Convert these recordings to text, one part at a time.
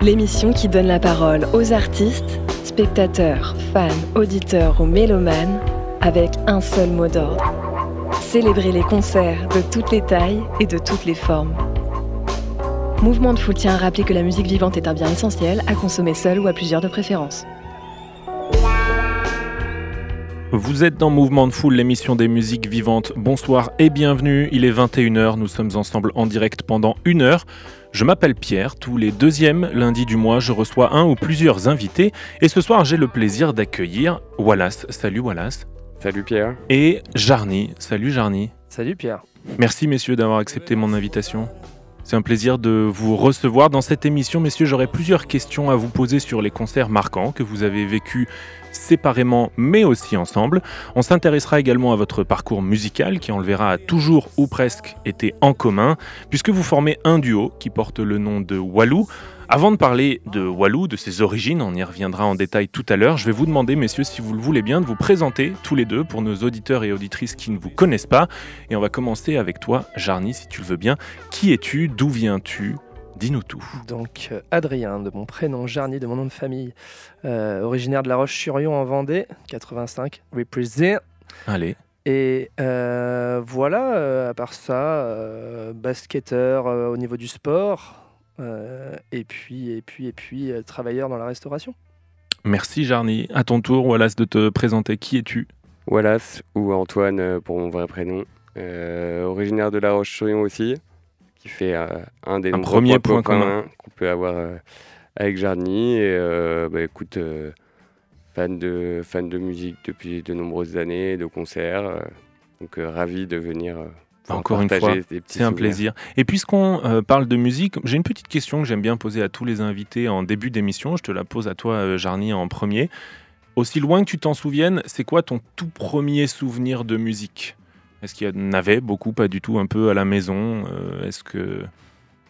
L'émission qui donne la parole aux artistes, spectateurs, fans, auditeurs ou mélomanes avec un seul mot d'ordre. Célébrer les concerts de toutes les tailles et de toutes les formes. Mouvement de Foule tient à rappeler que la musique vivante est un bien essentiel à consommer seul ou à plusieurs de préférence. Vous êtes dans Mouvement de Foule, l'émission des musiques vivantes. Bonsoir et bienvenue. Il est 21h. Nous sommes ensemble en direct pendant une heure. Je m'appelle Pierre. Tous les deuxièmes lundis du mois, je reçois un ou plusieurs invités. Et ce soir, j'ai le plaisir d'accueillir Wallace. Salut Wallace. Salut Pierre. Et Jarny. Salut Jarny. Salut Pierre. Merci messieurs d'avoir accepté mon invitation. C'est un plaisir de vous recevoir dans cette émission. Messieurs, j'aurai plusieurs questions à vous poser sur les concerts marquants que vous avez vécus séparément mais aussi ensemble. On s'intéressera également à votre parcours musical qui, on le verra, a toujours ou presque été en commun, puisque vous formez un duo qui porte le nom de Walou. Avant de parler de Walou, de ses origines, on y reviendra en détail tout à l'heure, je vais vous demander, messieurs, si vous le voulez bien, de vous présenter tous les deux pour nos auditeurs et auditrices qui ne vous connaissent pas. Et on va commencer avec toi, Jarny, si tu le veux bien. Qui es-tu? D'où viens-tu? Dis-nous tout. Donc euh, Adrien, de mon prénom, Jarny, de mon nom de famille, euh, originaire de La Roche-sur-Yon en Vendée, 85, represent. Allez. Et euh, voilà, euh, à part ça, basketteur au niveau du sport, et puis, et puis, et puis, euh, travailleur dans la restauration. Merci Jarny. À ton tour, Wallace, de te présenter. Qui es-tu? Wallace ou Antoine euh, pour mon vrai prénom. Euh, originaire de La Roche-sur-Yon aussi, qui fait euh, un des Un premier points point commun. communs qu'on peut avoir euh, avec Jarny. Et euh, bah, écoute, euh, fan, de, fan de musique depuis de nombreuses années, de concerts. euh, donc euh, ravi de venir. Encore une fois, C'est un plaisir. Et puisqu'on euh, parle de musique, j'ai une petite question que j'aime bien poser à tous les invités en début d'émission. Je te la pose à toi, euh, Jarny, en premier. Aussi loin que tu t'en souviennes, c'est quoi ton tout premier souvenir de musique? Est-ce qu'il y en avait beaucoup, pas du tout, un peu à la maison? Euh, Est-ce que,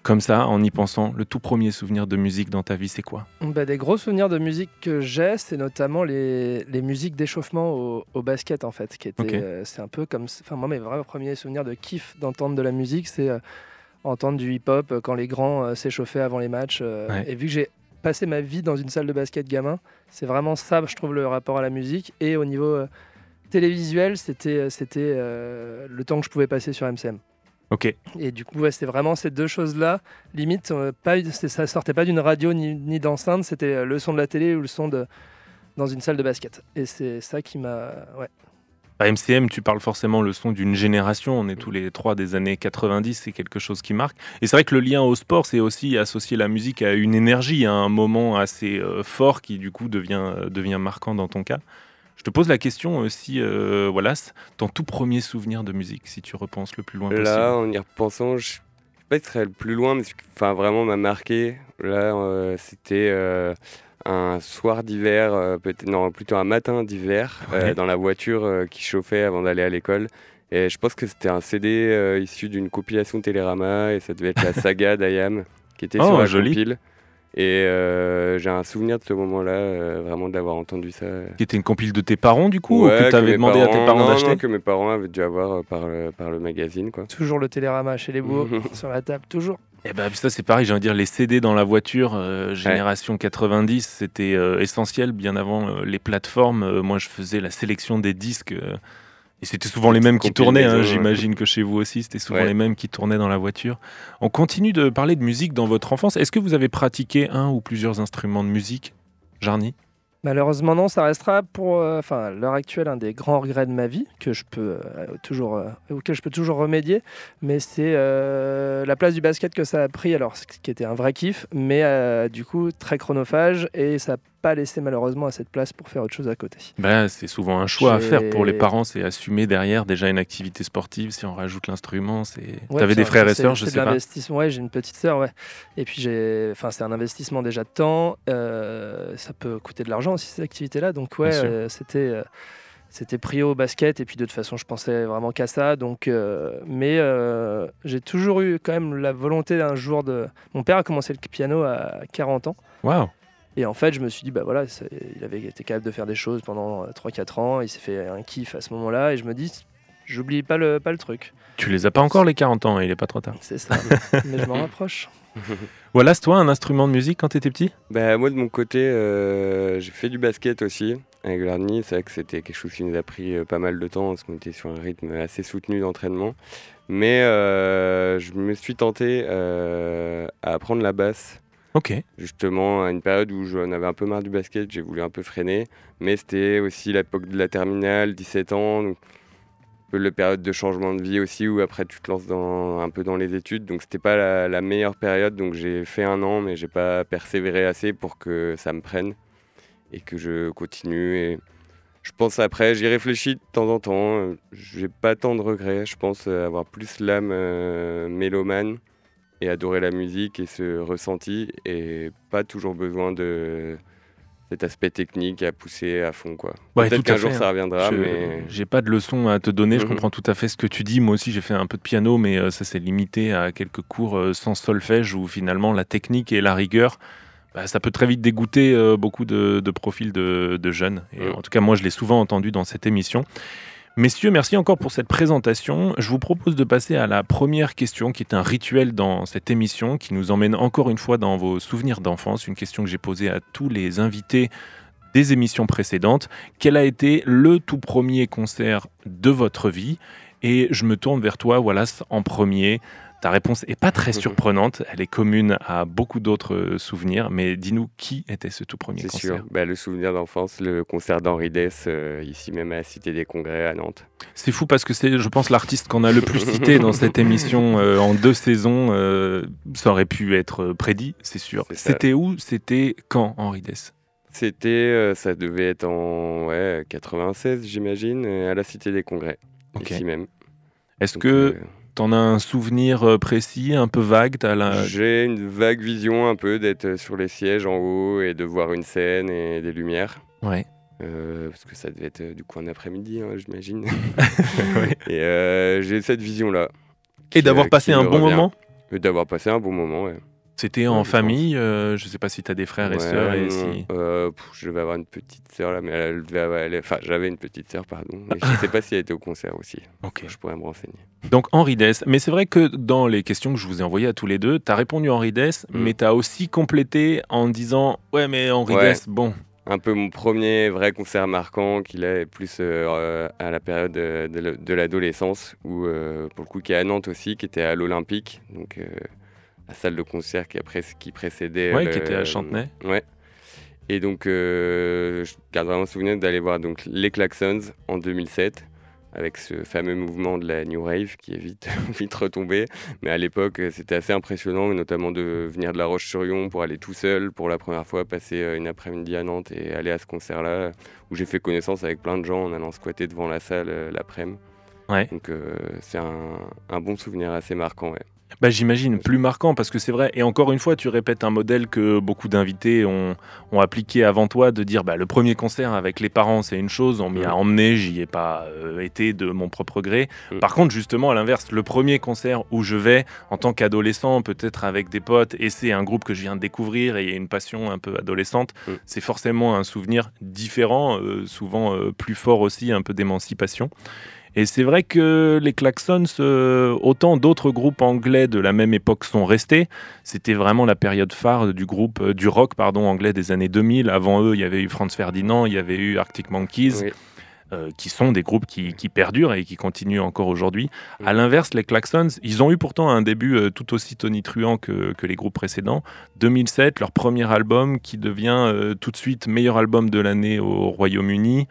comme ça, en y pensant, le tout premier souvenir de musique dans ta vie, c'est quoi? Bah, des gros souvenirs de musique que j'ai, c'est notamment les, les musiques d'échauffement au, au basket en fait, qui euh, c'est un peu comme, enfin moi mes vrais premiers souvenirs de kiff d'entendre de la musique, c'est euh, entendre du hip-hop euh, quand les grands euh, s'échauffaient avant les matchs. Ouais. Et vu que j'ai passé ma vie dans une salle de basket gamin, c'est vraiment ça, je trouve, le rapport à la musique. Et au niveau télévisuel, c'était, c'était le temps que je pouvais passer sur MCM. Ok. Et du coup, ouais, c'était vraiment ces deux choses-là. Limite, euh, pas, ça sortait pas d'une radio ni, ni d'enceinte, c'était euh, le son de la télé ou le son de dans une salle de basket. Et c'est ça qui m'a. Ouais. À MCM, tu parles forcément le son d'une génération. On est tous les trois des années 90, c'est quelque chose qui marque. Et c'est vrai que le lien au sport, c'est aussi associer la musique à une énergie, à un moment assez euh, fort qui, du coup, devient, euh, devient marquant dans ton cas. Je te pose la question aussi, euh, Wallace, ton tout premier souvenir de musique, si tu repenses le plus loin possible. Là, en y repensant, je ne sais pas si ce serait le plus loin, mais ce qui enfin, vraiment m'a marqué, là, euh, c'était euh, un soir d'hiver, euh, peut-être non, plutôt un matin d'hiver, euh, Ouais. dans la voiture euh, qui chauffait avant d'aller à l'école. Et je pense que c'était un CD euh, issu d'une compilation Télérama, et ça devait être la saga d'Ayam, qui était Oh, sur la joli. compile. Et euh, j'ai un souvenir de ce moment-là, euh, vraiment d'avoir entendu ça. Qui était une compile de tes parents, du coup, Ouais, ou que tu avais demandé à tes parents d'acheter que mes parents avaient dû avoir euh, par, le, par le magazine, quoi. Toujours le télérama chez les beaux, sur la table, toujours. Eh ben, ça c'est pareil, j'ai envie de dire les CD dans la voiture, euh, génération 90, c'était euh, essentiel bien avant euh, les plateformes. Euh, moi je faisais la sélection des disques euh, et c'était souvent les mêmes qui tournaient, hein, j'imagine que chez vous aussi c'était souvent Ouais. les mêmes qui tournaient dans la voiture. On continue de parler de musique dans votre enfance. Est-ce que vous avez pratiqué un ou plusieurs instruments de musique Jarny? Malheureusement, non, ça restera pour, euh, enfin, l'heure actuelle, un des grands regrets de ma vie que je peux euh, toujours, euh, auquel je peux toujours remédier. Mais c'est euh, la place du basket que ça a pris, alors ce qui était un vrai kiff, mais euh, du coup très chronophage et ça pas laissé malheureusement assez de place pour faire autre chose à côté. Bah, c'est souvent un choix à faire pour les parents, c'est assumer derrière déjà une activité sportive. Si on rajoute l'instrument, c'est. Ouais, T'avais des frères et sœurs, je sais pas. l'investissement. Ouais, j'ai une petite sœur, ouais. Et puis j'ai, enfin, c'est un investissement déjà de temps. euh, ça peut coûter de l'argent aussi ces activités-là. Donc ouais, euh, c'était, euh, c'était pris au basket. Et puis de toute façon, je pensais vraiment qu'à ça. Donc, euh, mais euh, j'ai toujours eu quand même la volonté d'un jour de. Mon père a commencé le piano à 40 ans. Waouh! Et en fait, je me suis dit, bah voilà, il avait été capable de faire des choses pendant 3-4 ans. Il s'est fait un kiff à ce moment-là. Et je me dis, j'oublie pas le, pas le truc. Tu les as pas encore les 40 ans, il est pas trop tard. C'est ça. mais je m'en rapproche. Voilà, c'est toi un instrument de musique quand t'étais petit? Bah, moi, de mon côté, euh, j'ai fait du basket aussi avec Larny. C'est vrai que c'était quelque chose qui nous a pris euh, pas mal de temps parce qu'on était sur un rythme assez soutenu d'entraînement. Mais euh, je me suis tenté euh, à apprendre la basse. Ok. Justement, à une période où j'en avais un peu marre du basket, j'ai voulu un peu freiner. Mais c'était aussi l'époque de la terminale, 17 ans. Donc un peu la période de changement de vie aussi, où après tu te lances un peu dans les études. Donc c'était pas la, meilleure période. Donc j'ai fait un an, mais j'ai pas persévéré assez pour que ça me prenne et que je continue. Et je pense après, j'y réfléchis de temps en temps. J'ai pas tant de regrets. Je pense avoir plus l'âme euh, mélomane et adorer la musique et ce ressenti et pas toujours besoin de cet aspect technique à pousser à fond quoi. Ouais, Peut-être qu'un jour ça hein. reviendra Je- mais J'ai pas de leçon à te donner, je Mhm. comprends tout à fait ce que tu dis. Moi aussi, j'ai fait un peu de piano, mais euh, ça s'est limité à quelques cours euh, sans solfège où finalement la technique et la rigueur, bah, ça peut très vite dégoûter euh, beaucoup de, de profils de, de jeunes. Et Mhm. en tout cas, moi, je l'ai souvent entendu dans cette émission. Messieurs, merci encore pour cette présentation. Je vous propose de passer à la première question qui est un rituel dans cette émission qui nous emmène encore une fois dans vos souvenirs d'enfance. Une question que j'ai posée à tous les invités des émissions précédentes. Quel a été le tout premier concert de votre vie? Et je me tourne vers toi, Wallace, en premier. Ta réponse est pas très surprenante, elle est commune à beaucoup d'autres euh, souvenirs, mais dis-nous qui était ce tout premier c'est concert? Sûr. Bah, le souvenir d'enfance, le concert d'Henri Dess euh, ici même à la Cité des Congrès à Nantes. C'est fou parce que c'est, je pense, l'artiste qu'on a le plus cité dans cette émission euh, en deux saisons. euh, ça aurait pu être prédit, c'est sûr. C'était où? C'était quand, Henri Dess? C'était, ça devait être en ouais, 96 j'imagine, à la Cité des Congrès, ici même. Est-ce que t'en as un souvenir euh, précis, un peu vague la- J'ai une vague vision un peu d'être sur les sièges en haut et de voir une scène et des lumières. Ouais. Euh, parce que ça devait être euh, du coup un après-midi, hein, j'imagine. Ouais. Et euh, j'ai cette vision-là. Et d'avoir euh, passé qui un bon moment? Et D'avoir passé un bon moment, ouais. C'était en famille euh, Je sais pas si t'as des frères et sœurs. Et non, si... euh, pff, je devais avoir une petite sœur là, mais elle devait avoir- elle- enfin, j'avais une petite sœur, pardon. Mais je sais pas si elle était au concert aussi. Ok. Je pourrais me renseigner. Donc Henri Dess. Mais c'est vrai que dans les questions que je vous ai envoyées à tous les deux, t'as répondu Henri Dess, Mm. mais t'as aussi complété en disant Ouais, mais Henri Ouais. Dess, bon. Un peu mon premier vrai concert marquant, qu'il est plus euh, à la période de, l'adolescence, ou euh, pour le coup qui est à Nantes aussi, qui était à l'Olympique, donc la salle de concert qui, après, qui précédait. Ouais, le- qui était à Chantenay. Ouais. Et donc, euh, je garde vraiment souvenir d'aller voir donc, les Klaxons en 2007, avec ce fameux mouvement de la New Rave qui est vite, vite retombé. Mais à l'époque, c'était assez impressionnant, notamment de venir de La Roche-sur-Yon pour aller tout seul pour la première fois, passer euh, une après-midi à Nantes et aller à ce concert-là, où j'ai fait connaissance avec plein de gens en allant squatter devant la salle euh, l'après-midi. Ouais. Donc, euh, c'est un, un bon souvenir assez marquant. Ouais. Bah, j'imagine, plus marquant, parce que c'est vrai. Et encore une fois, tu répètes un modèle que beaucoup d'invités ont, ont appliqué avant toi, de dire bah, le premier concert avec les parents, c'est une chose, on m'y a Mm. emmené, j'y ai pas euh, été de mon propre gré. Mm. Par contre, justement, à l'inverse, le premier concert où je vais en tant qu'adolescent, peut-être avec des potes, et c'est un groupe que je viens de découvrir et il y a une passion un peu adolescente, Mm. c'est forcément un souvenir différent, euh, souvent euh, plus fort aussi, un peu d'émancipation. Et c'est vrai que les Klaxons, euh, autant d'autres groupes anglais de la même époque sont restés, c'était vraiment la période phare du groupe euh, du rock pardon anglais des années 2000. Avant eux, il y avait eu Franz Ferdinand, il y avait eu Arctic Monkeys, Oui. euh, qui sont des groupes qui, qui perdurent et qui continuent encore aujourd'hui. À l'inverse, les Klaxons, ils ont eu pourtant un début euh, tout aussi tonitruant que, que les groupes précédents. 2007, leur premier album qui devient euh, tout de suite meilleur album de l'année au Royaume-Uni.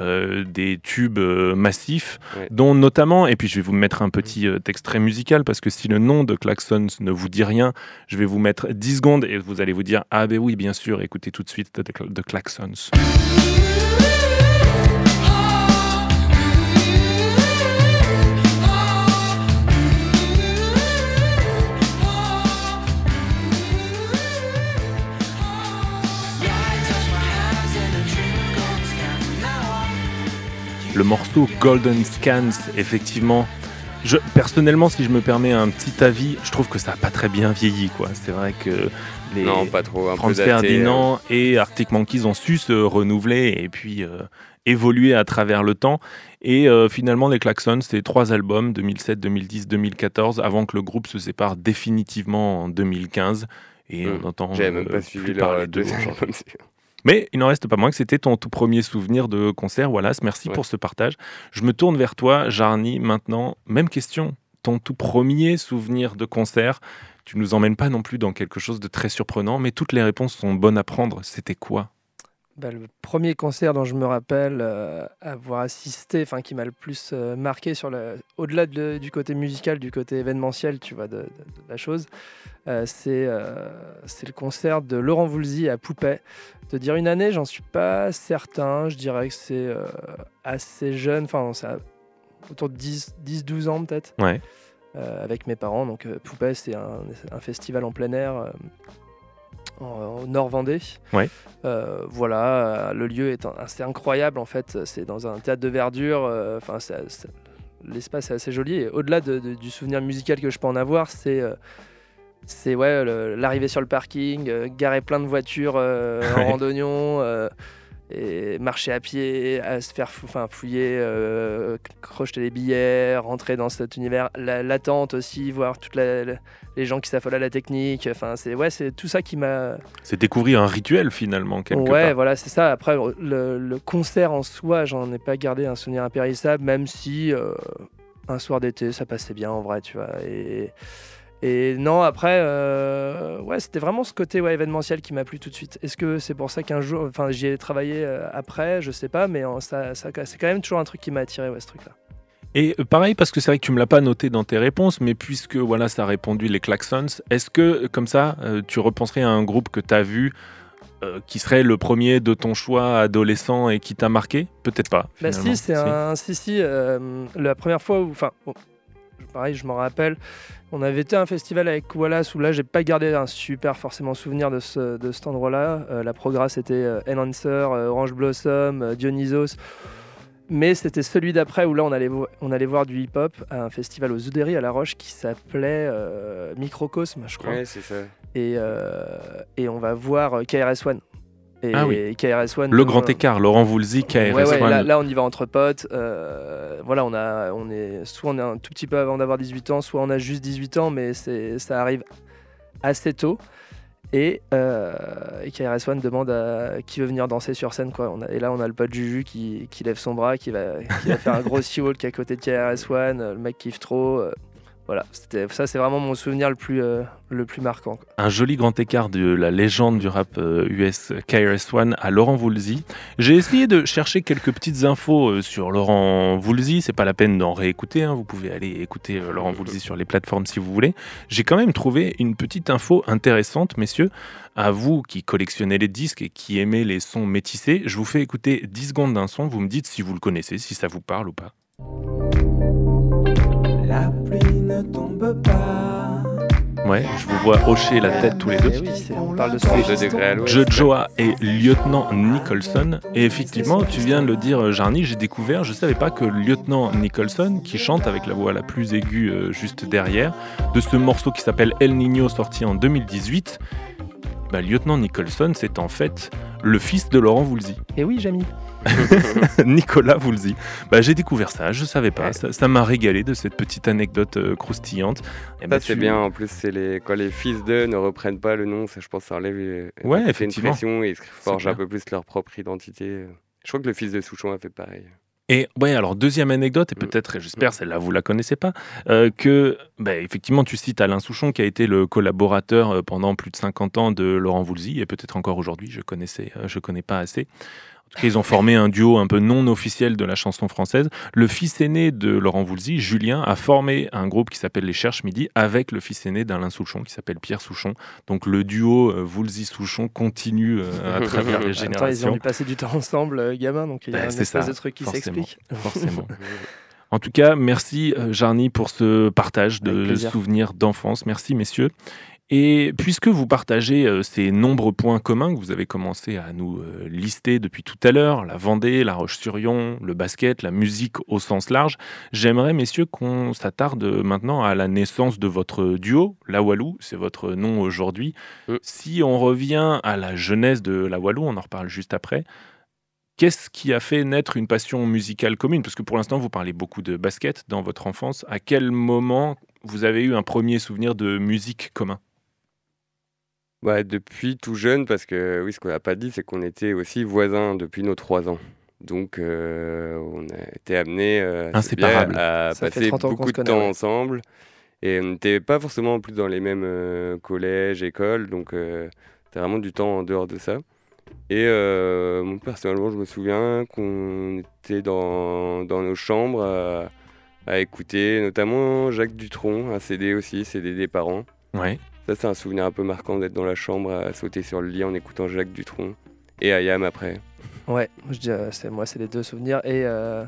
Euh, des tubes euh, massifs, dont notamment, et puis je vais vous mettre un petit euh, extrait musical, parce que si le nom de Klaxons ne vous dit rien, je vais vous mettre 10 secondes et vous allez vous dire, ah ben oui, bien sûr, écoutez tout de suite de, de Klaxons. Le morceau Golden Scans, effectivement. Je, personnellement, si je me permets un petit avis, je trouve que ça n'a pas très bien vieilli. quoi. C'est vrai que les non, pas trop, un Franz Ferdinand euh. et Arctic Monkeys ont su se renouveler et puis euh, évoluer à travers le temps. Et euh, finalement, les Klaxons, c'est trois albums, 2007, 2010, 2014, avant que le groupe se sépare définitivement en 2015. Et on hmm. entend même pas suivi leur deux mais il n'en reste pas moins que c'était ton tout premier souvenir de concert. Wallace, merci pour ce partage. Je me tourne vers toi, Jarny, maintenant. Même question. Ton tout premier souvenir de concert. Tu nous emmènes pas non plus dans quelque chose de très surprenant, mais toutes les réponses sont bonnes à prendre. C'était quoi? Bah, le premier concert dont je me rappelle euh, avoir assisté, enfin qui m'a le plus euh, marqué sur le, au-delà du côté musical, du côté événementiel, tu vois, de, la chose, euh, c'est, c'est le concert de Laurent Voulzy à Poupée. De dire une année, j'en suis pas certain. Je dirais que c'est assez jeune, enfin autour de 10-12 ans peut-être. Ouais. avec mes parents. Donc Poupée, c'est un, un, festival en plein air au Nord Vendée. Ouais. Euh, voilà, le lieu est assez incroyable en fait. C'est dans un théâtre de verdure. Euh, enfin, l'espace est assez joli. Et au-delà du souvenir musical que je peux en avoir, c'est euh, c'est ouais, l'arrivée sur le parking, garer plein de voitures en randonnion et marcher à pied, à se faire enfin, fouiller, euh, crocheter les billets, rentrer dans cet univers, l'attente aussi, voir toutes les gens qui s'affolent à la technique. Enfin, c'est ouais, c'est tout ça qui m'a. C'est découvrir un rituel finalement quelque ouais, voilà, c'est ça. Après, le, concert en soi, j'en ai pas gardé un souvenir impérissable, même si euh, un soir d'été, ça passait bien en vrai, tu vois. Et et non, après, euh, ouais, c'était vraiment ce côté ouais, événementiel qui m'a plu tout de suite. Est-ce que c'est pour ça qu'un jour, enfin, j'y ai travaillé euh, après, je sais pas, mais ça, ça c'est quand même toujours un truc qui m'a attiré, ouais, ce truc-là. Et euh, pareil, parce que c'est vrai que tu me l'as pas noté dans tes réponses, mais puisque voilà, ça a répondu les Klaxons, est-ce que comme ça, tu repenserais à un groupe que tu as vu qui serait le premier de ton choix adolescent et qui t'a marqué? Peut-être pas. Bah si, c'est un. Si, si, la première fois où. Enfin, pareil, je m'en rappelle. On avait été à un festival avec Wallace où là, j'ai pas gardé un super forcément souvenir de, ce, de cet endroit-là. Euh, la progrès c'était euh, Enhancer, euh, Orange Blossom, Dionysos. Mais c'était celui d'après où là, on allait, on allait voir du hip-hop à un festival aux Oudéry à La Roche qui s'appelait Microcosme, je crois. Ouais, c'est ça. Et, et on va voir KRS-One. Et ah oui. KRS-One. Le grand écart, Laurent Voulzy, KRS-One. là, on y va entre potes. Euh, voilà, on a, on est, soit on est un tout petit peu avant d'avoir 18 ans, soit on a juste 18 ans, mais ça arrive assez tôt. Et, euh, KRS-One demande à qui veut venir danser sur scène. Quoi. On a, et là, on a le pote Juju qui, qui lève son bras, qui va, qui va faire un gros sea walk à côté de KRS-One. Le mec kiffe trop. Voilà, ça c'est vraiment mon souvenir le plus, euh, le plus marquant. Un joli grand écart de la légende du rap US euh, KRS-One à Laurent Voulzy. J'ai essayé de chercher quelques petites infos euh, sur Laurent Voulzy, c'est pas la peine d'en réécouter, hein. vous pouvez aller écouter Laurent Voulzy sur les plateformes si vous voulez. J'ai quand même trouvé une petite info intéressante, messieurs. À vous qui collectionnez les disques et qui aimez les sons métissés, je vous fais écouter 10 secondes d'un son, vous me dites si vous le connaissez, si ça vous parle ou pas. La pluie ne pas. Ouais, je vous vois hocher la tête tous les deux. Eh on parle de Jojoa et Lieutenant Nicholson. Et effectivement, tu viens de le dire, Jarny, j'ai découvert, je savais pas que Lieutenant Nicholson, qui chante avec la voix la plus aiguë euh, juste derrière, de ce morceau qui s'appelle El Niño sorti en 2018, bah, Lieutenant Nicholson, c'est en fait le fils de Laurent Voulzy. Et eh oui, Jamy. Nicolas Voulzy. Bah, j'ai découvert ça, je savais pas. Ça m'a régalé de cette petite anecdote euh, croustillante. Et ça, c'est bien. En plus, c'est les... quand les fils d'eux ne reprennent pas le nom, ça, je pense ça enlève euh, ouais, effectivement. une pression et ils forgent un peu plus leur propre identité. Je crois que le fils de Souchon a fait pareil. Et ouais, alors deuxième anecdote, et mm. peut-être, j'espère, celle-là vous la connaissez pas, euh, que bah, effectivement tu cites Alain Souchon qui a été le collaborateur pendant plus de 50 ans de Laurent Voulzy, et peut-être encore aujourd'hui, je connaissais, je connais pas assez. En tout cas, ils ont formé un duo un peu non officiel de la chanson française. Le fils aîné de Laurent Voulzy, Julien, a formé un groupe qui s'appelle les Cherches Midi avec le fils aîné d'Alain Souchon qui s'appelle Pierre Souchon. Donc le duo euh, Voulzy-Souchon continue euh, à travers les temps, ils ont générations. dû passer du temps ensemble, euh, gamins, donc il y a Bah, un espèce ça, de truc qui s'explique. Forcément. En tout cas, merci euh, Jarny pour ce partage de souvenirs d'enfance. Merci messieurs. Et puisque vous partagez euh, ces nombreux points communs que vous avez commencé à nous euh, lister depuis tout à l'heure, la Vendée, la Roche-sur-Yon, le basket, la musique au sens large, j'aimerais messieurs qu'on s'attarde maintenant à la naissance de votre duo, La Walou, c'est votre nom aujourd'hui. Mm. Si on revient à la jeunesse de La Walou, on en reparle juste après, Qu'est-ce qui a fait naître une passion musicale commune? Parce que pour l'instant, vous parlez beaucoup de basket dans votre enfance. À quel moment vous avez eu un premier souvenir de musique commun? Ouais, depuis tout jeune, parce que oui, ce qu'on n'a pas dit, c'est qu'on était aussi voisins depuis nos 3 ans. Donc, euh, on a été amenés euh, c'est bien, Inséparables. à Ça fait passer 30 ans qu'on beaucoup se de connaît, temps ouais. ensemble. Et on n'était pas forcément en plus dans les mêmes euh, collèges, écoles. Donc, euh, c'était vraiment du temps en dehors de ça. Et euh, moi, personnellement, je me souviens qu'on était dans, dans nos chambres à, à écouter notamment Jacques Dutronc, un CD aussi, CD des parents. Ouais. Ça, c'est un souvenir un peu marquant d'être dans la chambre à sauter sur le lit en écoutant Jacques Dutronc. Et Ayam après. Ouais, je dis, euh, moi, c'est les deux souvenirs. Et, euh,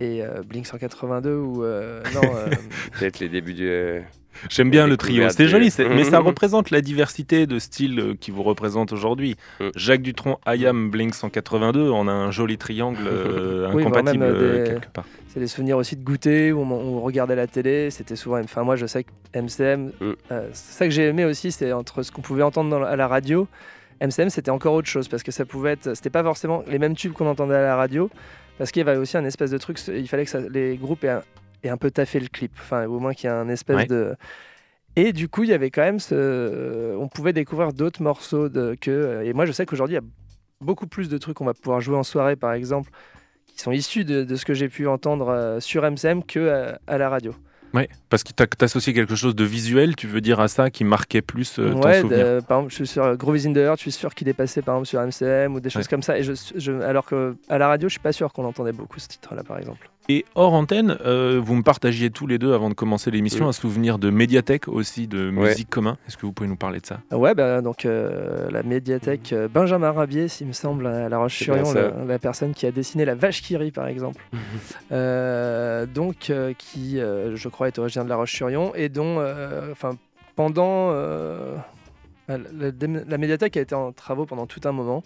et euh, Blink 182 ou. euh, non, euh, Peut-être les débuts du. euh, J'aime bien le trio, de- joli, mais ça représente la diversité de styles euh, qui vous représente aujourd'hui. Mm. Jacques Dutronc, Ayam, Blink 182, on a un joli triangle euh, Oui, incompatible des- quelque part. c'est des souvenirs aussi de goûter où on, on regardait la télé. C'était souvent. Enfin, moi, je sais que MCM. Mm. euh, c'est ça que j'ai aimé aussi, c'est entre ce qu'on pouvait entendre dans à la radio. MCM, c'était encore autre chose parce que ça pouvait être. C'était pas forcément les mêmes tubes qu'on entendait à la radio. Parce qu'il y avait aussi un espèce de truc. Il fallait que ça- les groupes aient un, aient un peu taffé le clip. Enfin, au moins qu'il y ait un espèce Ouais. de. Et du coup, il y avait quand même ce. On pouvait découvrir d'autres morceaux de, que. Et moi, je sais qu'aujourd'hui, il y a beaucoup plus de trucs qu'on va pouvoir jouer en soirée, par exemple, qui sont issus de, de ce que j'ai pu entendre euh, sur MCM que euh, à la radio. Ouais, parce que tu associé quelque chose de visuel, tu veux dire à ça, qui marquait plus euh, ton ouais, souvenir. par exemple, je suis sur Groove in the Heart, je suis sûr qu'il est passé par exemple sur MCM ou des choses Ouais. comme ça. Et je, je- alors que à la radio, je suis pas sûr qu'on entendait beaucoup ce titre-là, par exemple. Et hors antenne, euh, vous me partagiez tous les deux avant de commencer l'émission un souvenir de médiathèque aussi, de Ouais. musique commun. Est-ce que vous pouvez nous parler de ça? Ouais, bah, donc euh, la médiathèque euh, Benjamin Rabier, s'il me semble, à La Roche-sur-Yon, la, la personne qui a dessiné la vache qui rit, par exemple. Euh, donc, qui, je crois, est originaire de La Roche-sur-Yon et dont, enfin, pendant. la, la- la médiathèque a été en travaux pendant tout un moment.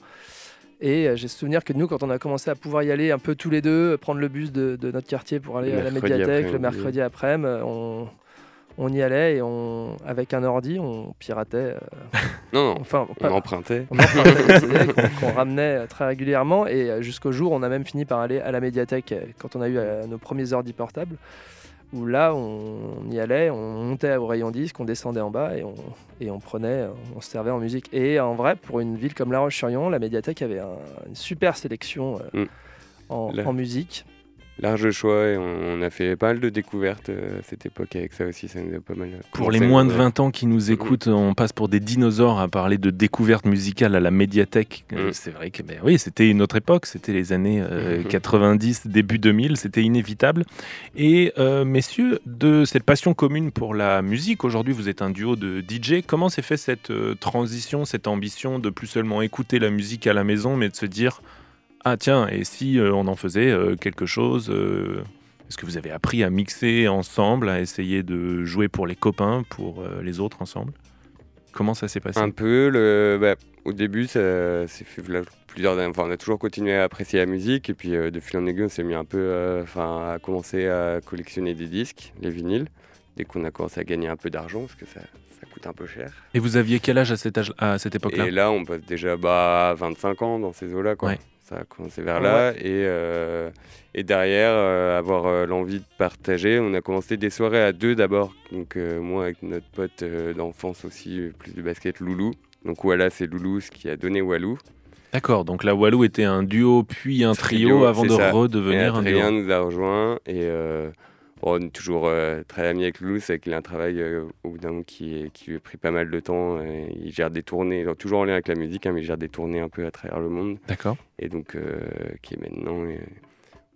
Et euh, j'ai souvenir que nous, quand on a commencé à pouvoir y aller un peu tous les deux, prendre le bus de, de notre quartier pour aller Le à la médiathèque le mercredi après-midi, on, on y allait et on, avec un ordi, on piratait. euh, Non, non, enfin, on pas- empruntait. on empruntait CD qu'on ramenait euh, très régulièrement et euh, jusqu'au jour on a même fini par aller à la médiathèque euh, quand on a eu euh, nos premiers ordi portables où là on, y allait, on montait au rayon disque, on descendait en bas et on, et on prenait, on se servait en musique. Et en vrai, pour une ville comme La Roche-sur-Yon, la médiathèque avait un- une super sélection euh, Mm. en musique. Large choix et on, on a fait pas mal de découvertes euh, à cette époque avec ça aussi. Ça nous a pas mal. Pour les moins de ouvrir. 20 ans qui nous écoutent, on passe pour des dinosaures à parler de découverte musicale à la médiathèque. Euh, Mm. C'est vrai que ben oui, c'était une autre époque, c'était les années euh, Mhm. 90, début 2000, c'était inévitable. Et euh, messieurs, de cette passion commune pour la musique, aujourd'hui vous êtes un duo de DJ. Comment s'est fait cette euh, transition, cette ambition de plus seulement écouter la musique à la maison, mais de se dire ah tiens, et si euh, on en faisait euh, quelque chose euh, Est-ce que vous avez appris à mixer ensemble, à essayer de jouer pour les copains, pour les autres ensemble? Comment ça s'est passé? Un peu. Le, bah, au début, ça s'est fait voilà, plusieurs années. Enfin, on a toujours continué à apprécier la musique. Et puis, de fil en aiguille, on s'est mis un peu enfin, à commencer à collectionner des disques, les vinyles. Dès qu'on a commencé à gagner un peu d'argent, parce que ça, ça coûte un peu cher. Et vous aviez quel âge à, cet âge, à cette époque-là? Et là, on passe déjà bah, à 25 ans dans ces eaux-là. Quoi. Ouais. Ça a commencé vers là. Et, euh, et derrière, euh, avoir euh, l'envie de partager, on a commencé des soirées à deux d'abord. Donc, moi, avec notre pote d'enfance aussi, plus du basket, Loulou. Donc, voilà, c'est Loulou ce qui a donné Walou. D'accord, donc la Walou était un duo puis un trio, Trio, avant de ça. Et redevenir un duo. Nous a rejoint. Et on est toujours très amis avec Loulou, c'est qu'il a un travail au bout d'un moment qui, qui lui a pris pas mal de temps. il gère des tournées, toujours en lien avec la musique, hein, mais il gère des tournées un peu à travers le monde. D'accord. Et donc, qui est maintenant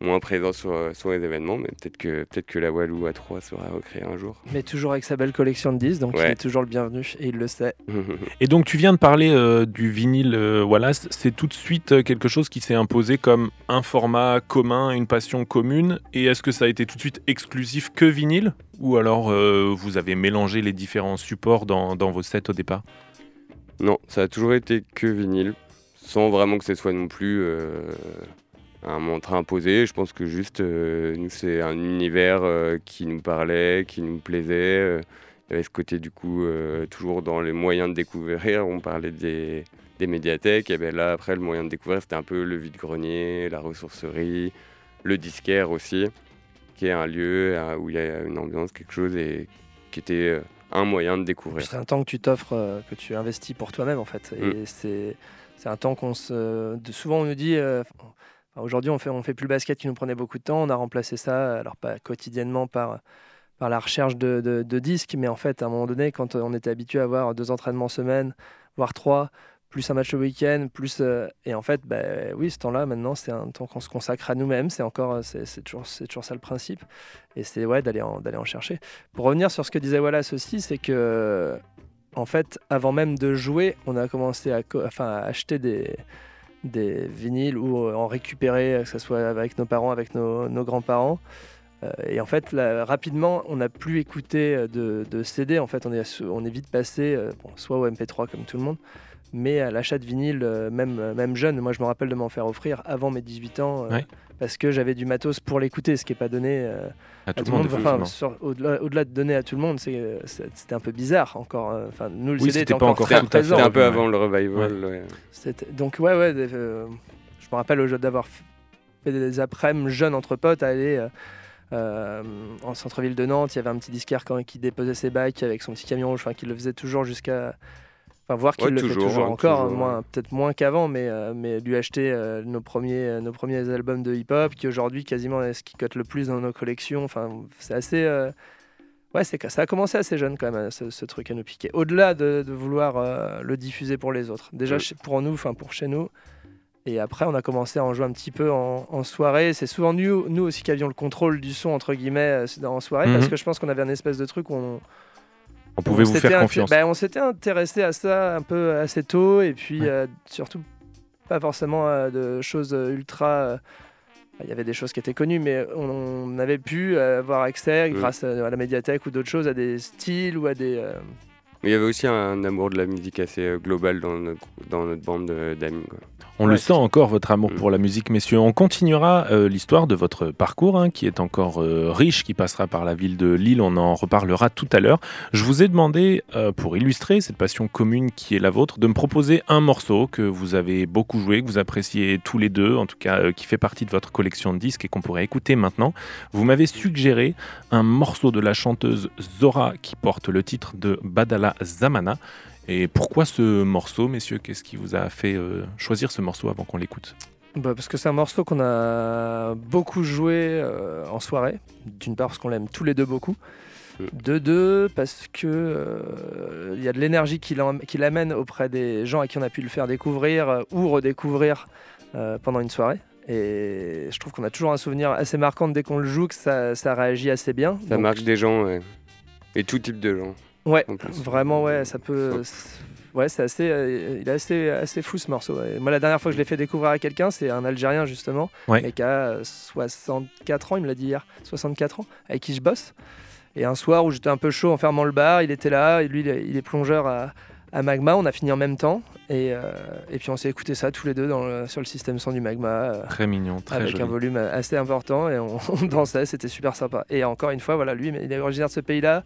moins présent sur, euh, sur les événements, mais peut-être que, peut que la Walou à 3 sera recréée un jour. Mais toujours avec sa belle collection de disques, donc il est toujours le bienvenu et il le sait. et donc tu viens de parler euh, du vinyle euh, Wallace, c'est tout de suite quelque chose qui s'est imposé comme un format commun, une passion commune, et est-ce que ça a été tout de suite exclusif que vinyle? Ou alors vous avez mélangé les différents supports dans, dans vos sets au départ? Non, ça a toujours été que vinyle, sans vraiment que ce soit non plus un mantra imposé. Je pense que juste, euh, nous, c'est un univers euh, qui nous parlait, qui nous plaisait. Euh, il y avait ce côté, du coup, toujours dans les moyens de découvrir. On parlait des, des médiathèques. Et bien là, après, le moyen de découvrir, c'était un peu le vide-grenier, la ressourcerie, le disquaire aussi, qui est un lieu où il y a une ambiance, quelque chose, et qui était un moyen de découvrir. C'est un temps que tu t'offres, que tu investis pour toi-même, en fait. Et mm. c'est c'est un temps qu'on se. Souvent, on nous dit. Aujourd'hui, on fait, fait plus le basket qui nous prenait beaucoup de temps. On a remplacé ça, alors pas quotidiennement par, la recherche de, disques, mais en fait, à un moment donné, quand on était habitué à avoir deux entraînements semaine, voire trois, plus un match le week-end, plus euh, et en fait, bah, oui, ce temps-là, maintenant, c'est un temps qu'on se consacre à nous-mêmes. C'est encore, c'est toujours, ça le principe. Et c'est ouais d'aller en, chercher. Pour revenir sur ce que disait Wallace aussi, c'est que en fait, avant même de jouer, on a commencé à acheter des des vinyles ou en récupérer, que ce soit avec nos parents, avec nos, grands-parents. Euh, et en fait, rapidement, on n'a plus écouté de, de, CD. En fait, on est, on est vite passé, euh, soit au MP3 comme tout le monde, mais à l'achat de vinyle, euh, même, même jeune. Moi, je me rappelle de m'en faire offrir avant mes 18 ans parce que j'avais du matos pour l'écouter, ce qui n'est pas donné euh, à, tout, le monde. Enfin, au-delà, de donner à tout le monde, c'était un peu bizarre encore. Euh, enfin, nous, le CD était encore, encore très. C'était un peu avant le revival. Donc, ouais, ouais. Euh, je me rappelle d'avoir fait des après-midi jeunes entre potes à aller. en centre-ville de Nantes, il y avait un petit disquaire quand, qui déposait ses bacs avec son petit camion rouge, enfin qui le faisait toujours jusqu'à Enfin, voir qu'il le fait toujours hein, encore, moins, peut-être moins qu'avant, mais, euh, mais lui acheter euh, nos, premiers, euh, nos premiers albums de hip-hop, qui aujourd'hui quasiment est ce qui cote le plus dans nos collections. Enfin, c'est assez. Ouais, c'est ça a commencé assez jeune quand même, ce, truc à nous piquer. Au-delà de, vouloir le diffuser pour les autres. Déjà pour nous, enfin pour chez nous. Et après, on a commencé à en jouer un petit peu en, soirée. C'est souvent nous, nous aussi qui avions le contrôle du son, entre guillemets, en soirée, parce mhm. que je pense qu'on avait un espèce de truc où on on pouvait vous faire confiance. Ben, on s'était intéressé à ça un peu assez tôt et puis euh, surtout pas forcément euh, de choses ultra. Euh, il y avait des choses qui étaient connues, mais on, avait pu avoir accès, grâce à, la médiathèque ou d'autres choses, à des styles ou à des. Mais il y avait aussi un amour de la musique assez global dans notre, dans notre bande d'amis. On le sent encore, votre amour mm. pour la musique, messieurs. On continuera euh, l'histoire de votre parcours, hein, qui est encore euh, riche, qui passera par la ville de Lille. On en reparlera tout à l'heure. Je vous ai demandé, euh, pour illustrer cette passion commune qui est la vôtre, de me proposer un morceau que vous avez beaucoup joué, que vous appréciez tous les deux, en tout cas qui fait partie de votre collection de disques et qu'on pourrait écouter maintenant. Vous m'avez suggéré un morceau de la chanteuse Zora qui porte le titre de Badala Zamana. Et pourquoi ce morceau, messieurs? Qu'est-ce qui vous a fait euh, choisir ce morceau avant qu'on l'écoute? Bah parce que c'est un morceau qu'on a beaucoup joué euh, en soirée. D'une part parce qu'on l'aime tous les deux beaucoup. Mm. De deux, parce que euh, il y a de l'énergie qu'il amène auprès des gens à qui on a pu le faire découvrir ou redécouvrir pendant une soirée. Et je trouve qu'on a toujours un souvenir assez marquant dès qu'on le joue, que ça, ça réagit assez bien. Ça marque des gens, et tout type de gens. Ouais, vraiment, ouais, ça peut. Ouais, c'est assez, euh, il est assez, assez fou ce morceau. Moi, la dernière fois que je l'ai fait découvrir à quelqu'un, c'est un Algérien justement, ouais. qui a 64 ans, il me l'a dit hier, 64 ans, avec qui je bosse. Et un soir où j'étais un peu chaud en fermant le bar, il était là, et lui, il est plongeur à, à Magma, on a fini en même temps. Et, euh, et puis on s'est écouté ça tous les deux dans sur le système son du Magma. Euh, très mignon, très Avec un volume assez important et on, on dansait, c'était super sympa. Et encore une fois, voilà, lui, il est originaire de ce pays-là.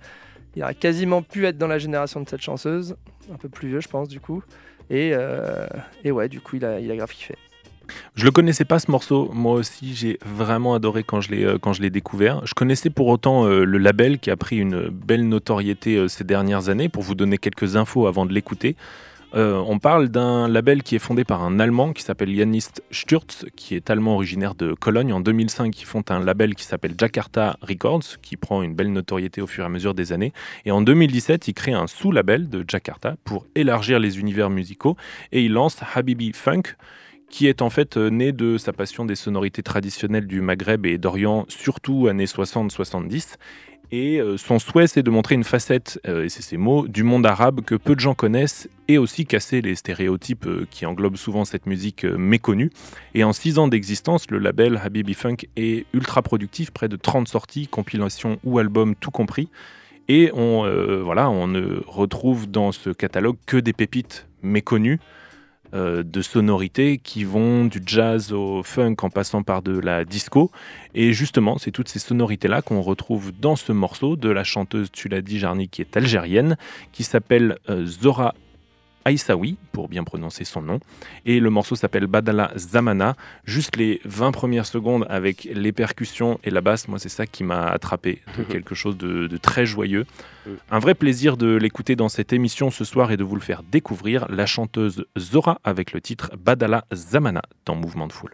Il aurait quasiment pu être dans la génération de cette chanceuse, un peu plus vieux, je pense, du coup. Et, euh, et ouais, du coup, il a, il a grave kiffé. Je le connaissais pas ce morceau. Moi aussi, j'ai vraiment adoré quand je l'ai euh, quand je l'ai découvert. Je connaissais pour autant euh, le label qui a pris une belle notoriété ces dernières années. Pour vous donner quelques infos avant de l'écouter, Euh, on parle d'un label qui est fondé par un Allemand qui s'appelle Janist Sturz, qui est allemand originaire de Cologne. En 2005, ils font un label qui s'appelle Jakarta Records, qui prend une belle notoriété au fur et à mesure des années. Et en 2017, ils créent un sous-label de Jakarta pour élargir les univers musicaux et ils lancent Habibi Funk qui est en fait euh, né de sa passion des sonorités traditionnelles du Maghreb et d'Orient, surtout années 60-70. Et euh, son souhait, c'est de montrer une facette, euh, et c'est ces mots, du monde arabe que peu de gens connaissent, et aussi casser les stéréotypes qui englobent souvent cette musique méconnue. Et en six ans d'existence, le label Habibi Funk est ultra productif, près de 30 sorties, compilations ou albums tout compris. Et on, voilà, on ne retrouve dans ce catalogue que des pépites méconnues. Euh, de sonorités qui vont du jazz au funk en passant par de la disco. Et justement, c'est toutes ces sonorités-là qu'on retrouve dans ce morceau de la chanteuse, tu l'as dit, Jarny, qui est algérienne, qui s'appelle euh, Zora Aïssaoui, pour bien prononcer son nom. Et le morceau s'appelle Badala Zamana. Juste les 20 premières secondes avec les percussions et la basse, moi c'est ça qui m'a attrapé. quelque chose de, très joyeux. Un vrai plaisir de l'écouter dans cette émission ce soir et de vous le faire découvrir. La chanteuse Zora avec le titre Badala Zamana dans Mouvement de Foule.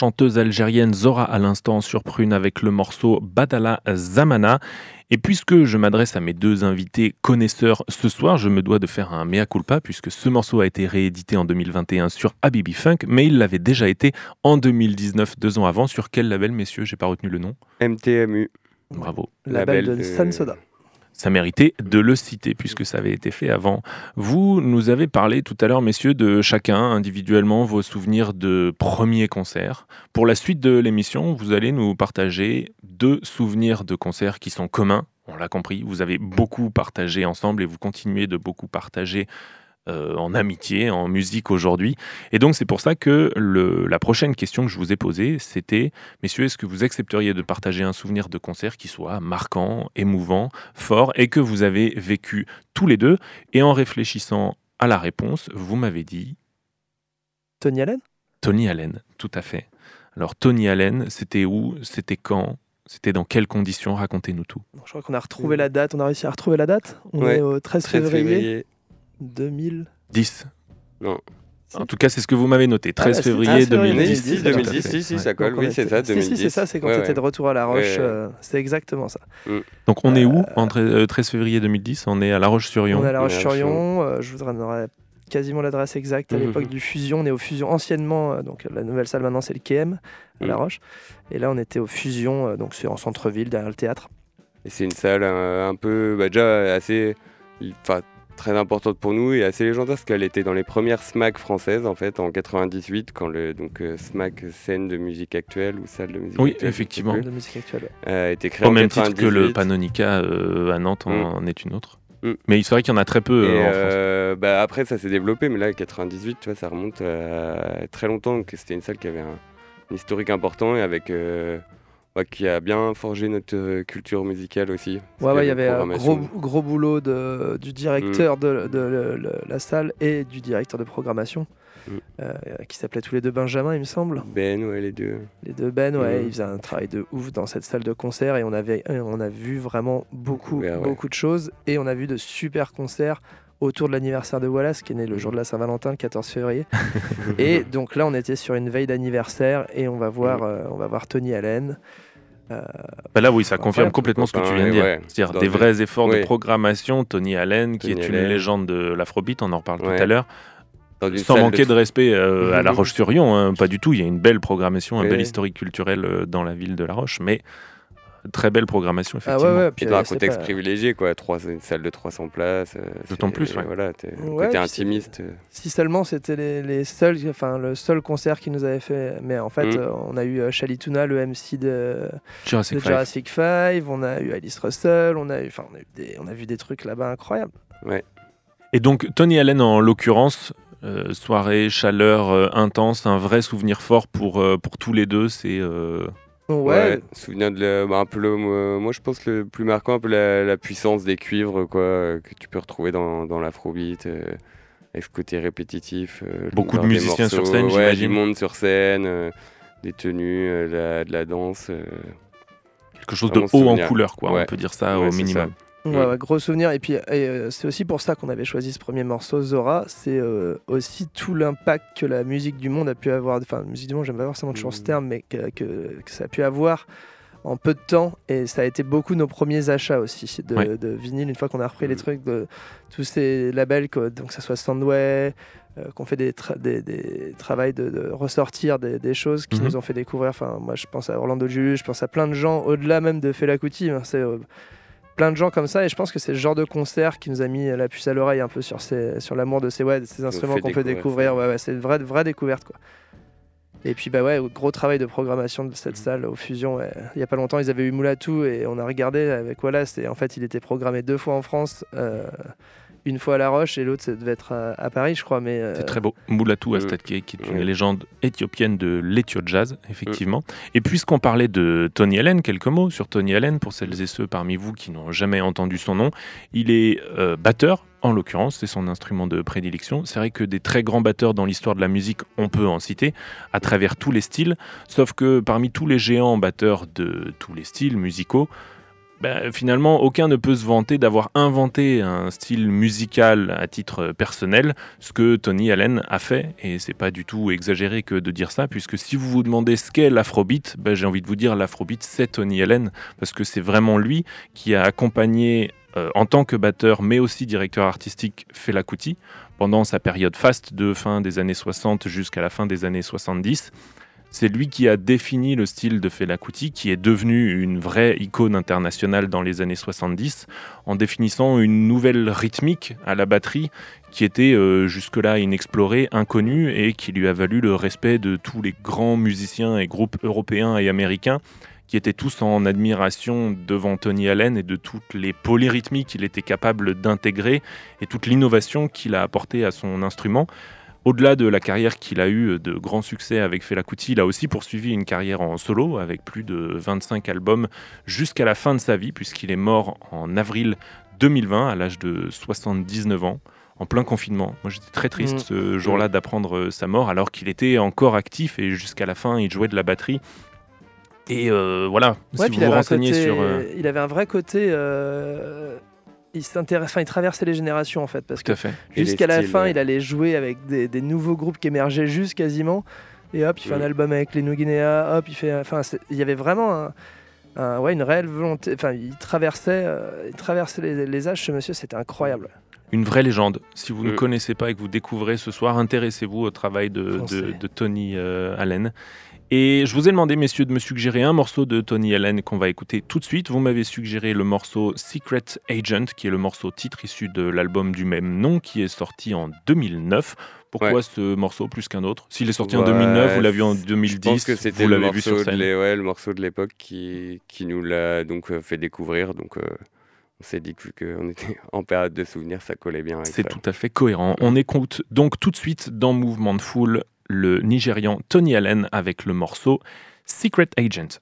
Chanteuse algérienne Zora à l'instant surprune avec le morceau Badala Zamana. Et puisque je m'adresse à mes deux invités connaisseurs ce soir, je me dois de faire un mea culpa puisque ce morceau a été réédité en 2021 sur Habibi Funk, mais il l'avait déjà été en 2019, deux ans avant. Sur quel label, messieurs? J'ai pas retenu le nom. MTMU. Bravo. Label, de San Soda. Ça méritait de le citer puisque ça avait été fait avant. Vous nous avez parlé tout à l'heure, messieurs, de chacun individuellement vos souvenirs de premiers concerts. Pour la suite de l'émission, vous allez nous partager deux souvenirs de concerts qui sont communs. On l'a compris, vous avez beaucoup partagé ensemble et vous continuez de beaucoup partager euh, en amitié, en musique aujourd'hui. Et donc c'est pour ça que la prochaine question que je vous ai posée, c'était, messieurs, est-ce que vous accepteriez de partager un souvenir de concert qui soit marquant, émouvant, fort, et que vous avez vécu tous les deux? Et en réfléchissant à la réponse, vous m'avez dit... Tony Allen? Tony Allen, tout à fait. Alors Tony Allen, c'était où C'était quand c'était dans quelles conditions? Racontez-nous tout. Je crois qu'on a retrouvé la date. On a réussi à retrouver la date. On est au 13, février. 2010. Non. En tout cas, c'est ce que vous m'avez noté. 13 ah, février 2010. 2010, si, si, ça colle. Oui, c'est ça, 2010. c'est ça, c'est quand tu étais de retour à La Roche. Euh, c'est exactement ça. Mm. Donc, on est où en 13 euh, février 2010 On est à La Roche-sur-Yon. On est à La Roche-sur-Yon. Euh, je voudrais quasiment l'adresse exacte à mm-hmm. l'époque du Fusion. On est au Fusion anciennement, donc la nouvelle salle maintenant c'est le KM à La mm. Roche. Et là on était au Fusion, donc c'est en centre-ville derrière le théâtre. Et c'est une salle un, peu bah, déjà assez très importante pour nous et assez légendaire parce qu'elle était dans les premières SMAC françaises en fait en 98 quand le donc euh, SMAC scène de musique actuelle ou salle de musique oui actuelle, effectivement. de musique actuelle a été créée au même titre que le Panonica euh, à Nantes en, mm. est une autre. Mm. mais il serait qu'il y en a très peu et euh, bah, après ça s'est développé mais là 98 tu vois ça remonte à très longtemps donc c'était une salle qui avait un, historique important et avec qui a bien forgé notre euh, culture musicale aussi. Ouais, il y avait un gros, gros boulot de, du directeur mm. de, la salle et du directeur de programmation, mm. euh, qui s'appelait tous les deux Benjamin, il me semble. Ben, ouais, les deux. Les deux Ben, ouais, mm. ils faisaient un travail de ouf dans cette salle de concert et on, avait, on a vu vraiment beaucoup, beaucoup de choses et on a vu de super concerts autour de l'anniversaire de Wallace, qui est né le jour de la Saint-Valentin, le 14 février. et donc là, on était sur une veille d'anniversaire et on va voir, euh, on va voir Tony Allen. Euh, bah là, oui, ça confirme complètement ce que tu viens de dire. C'est-à-dire des vrais efforts de programmation. Tony Allen, qui est une légende de l'afrobeat, on en reparle tout à l'heure. Sans manquer de, respect euh, à La Roche-sur-Yon, hein, pas du tout. Il y a une belle programmation, un bel historique culturel dans la ville de La Roche. Mais très belle programmation, effectivement. Ah ouais, dans un contexte privilégié, quoi. Trois, une salle de 300 places. Euh, D'autant plus, ouais. Voilà, côté intimiste. Euh. Si seulement c'était les, les, seuls, enfin, le seul concert qui nous avait fait. Mais en fait, mm. euh, on a eu Chalituna, le MC de Jurassic, 5. On a eu Alice Russell. On a, eu, on, a eu des, on a vu des trucs là-bas incroyables. Ouais. Et donc, Tony Allen, en l'occurrence, soirée, chaleur intense, un vrai souvenir fort pour, pour tous les deux. C'est Ouais. souvenir de bah, un peu le, moi je pense le plus marquant un peu la, puissance des cuivres quoi que tu peux retrouver dans, dans l'afrobeat euh, avec ce côté répétitif. Euh, Beaucoup de musiciens sur scène, ouais, j'imagine. Du monde sur scène, euh, des tenues, de la danse. Quelque chose de haut en couleur quoi, on peut dire ça au minimum. Ouais, gros souvenir. Et puis, euh, c'est aussi pour ça qu'on avait choisi ce premier morceau, Zora. C'est euh, aussi tout l'impact que la musique du monde a pu avoir. Enfin, musique du monde, j'aime pas forcément toujours ce mmh. terme, mais que, que, ça a pu avoir en peu de temps. Et ça a été beaucoup nos premiers achats aussi de, de vinyle. Une fois qu'on a repris les mmh. trucs de tous ces labels, donc que ça soit Sandway, euh, qu'on fait des, des, des travails de, ressortir des, choses qui mmh. nous ont fait découvrir. Enfin, moi, je pense à Orlando Julius, je pense à plein de gens au-delà même de Fela Kuti. Hein, c'est plein de gens comme ça et je pense que c'est le genre de concert qui nous a mis la puce à l'oreille un peu sur, sur l'amour de ces, ouais, ces instruments qu'on peut découvrir. Ouais, ouais, c'est une vraie, vraie découverte. Quoi. Et puis bah ouais, gros travail de programmation de cette salle au Fusion. Il y a pas longtemps, ils avaient eu Moulatou et on a regardé avec Wallace et en fait, il était programmé deux fois en France. Euh, une fois à La Roche et l'autre ça devait être à, Paris, je crois. Mais euh, c'est très beau. Moulatou Astatke, qui est une légende éthiopienne de l'Ethio Jazz, effectivement. Et puisqu'on parlait de Tony Allen, quelques mots sur Tony Allen pour celles et ceux parmi vous qui n'ont jamais entendu son nom. Il est euh, batteur. En l'occurrence, c'est son instrument de prédilection. C'est vrai que des très grands batteurs dans l'histoire de la musique, on peut en citer, à travers tous les styles. Sauf que parmi tous les géants batteurs de tous les styles musicaux, bah, finalement, aucun ne peut se vanter d'avoir inventé un style musical à titre personnel, ce que Tony Allen a fait, et c'est pas du tout exagéré que de dire ça, puisque si vous vous demandez ce qu'est l'afrobeat, bah, j'ai envie de vous dire l'afrobeat c'est Tony Allen, parce que c'est vraiment lui qui a accompagné euh, en tant que batteur, mais aussi directeur artistique, Fela Kuti, pendant sa période faste de fin des années 60 jusqu'à la fin des années 70 C'est lui qui a défini le style de Fela Kuti, qui est devenu une vraie icône internationale dans les années 70, en définissant une nouvelle rythmique à la batterie qui était euh, jusque-là inexplorée, inconnue, et qui lui a valu le respect de tous les grands musiciens et groupes européens et américains, qui étaient tous en admiration devant Tony Allen et de toutes les polyrythmies qu'il était capable d'intégrer et toute l'innovation qu'il a apportée à son instrument. Au-delà de la carrière qu'il a eue de grand succès avec Fela Kuti, il a aussi poursuivi une carrière en solo avec plus de 25 albums jusqu'à la fin de sa vie, puisqu'il est mort en avril 2020 à l'âge de 79 ans, en plein confinement. Moi j'étais très triste Mm. ce jour-là d'apprendre euh, sa mort, alors qu'il était encore actif et jusqu'à la fin il jouait de la batterie. Et euh, voilà, Ouais, si vous vous renseignez côté, sur... euh, il avait un vrai côté. euh, il, s'intéresse- enfin, il traversait les générations en fait. Parce Tout que jusqu'à la styles, fin, ouais. il allait jouer avec des, des nouveaux groupes qui émergeaient juste quasiment. Et hop, il fait un album avec les New Guinea. Hop, il fait. Enfin, il y avait vraiment un- un- ouais, une réelle volonté. Enfin, il traversait, euh, il traversait les, les âges, ce monsieur, c'était incroyable. Une vraie légende. Si vous ne Mm. connaissez pas et que vous découvrez ce soir, intéressez-vous au travail de, de- Foncez. de Tony euh, Allen. Et je vous ai demandé, messieurs, de me suggérer un morceau de Tony Allen qu'on va écouter tout de suite. Vous m'avez suggéré le morceau Secret Agent, qui est le morceau titre issu de l'album du même nom, qui est sorti en 2009. Pourquoi Ouais. ce morceau plus qu'un autre? S'il est sorti en Ouais, 2009, vous l'avez vu en Je 2010, pense que c'était vous le l'avez vu sur morceau de scène. l'é- ouais, le morceau de l'époque qui, qui nous l'a donc euh, fait découvrir. Donc euh, on s'est dit que qu'on était en période de souvenirs, ça collait bien. avec C'est ça. tout à fait cohérent. On écoute donc tout de suite dans Mouvement de Foule le Nigérian Tony Allen avec le morceau Secret Agent.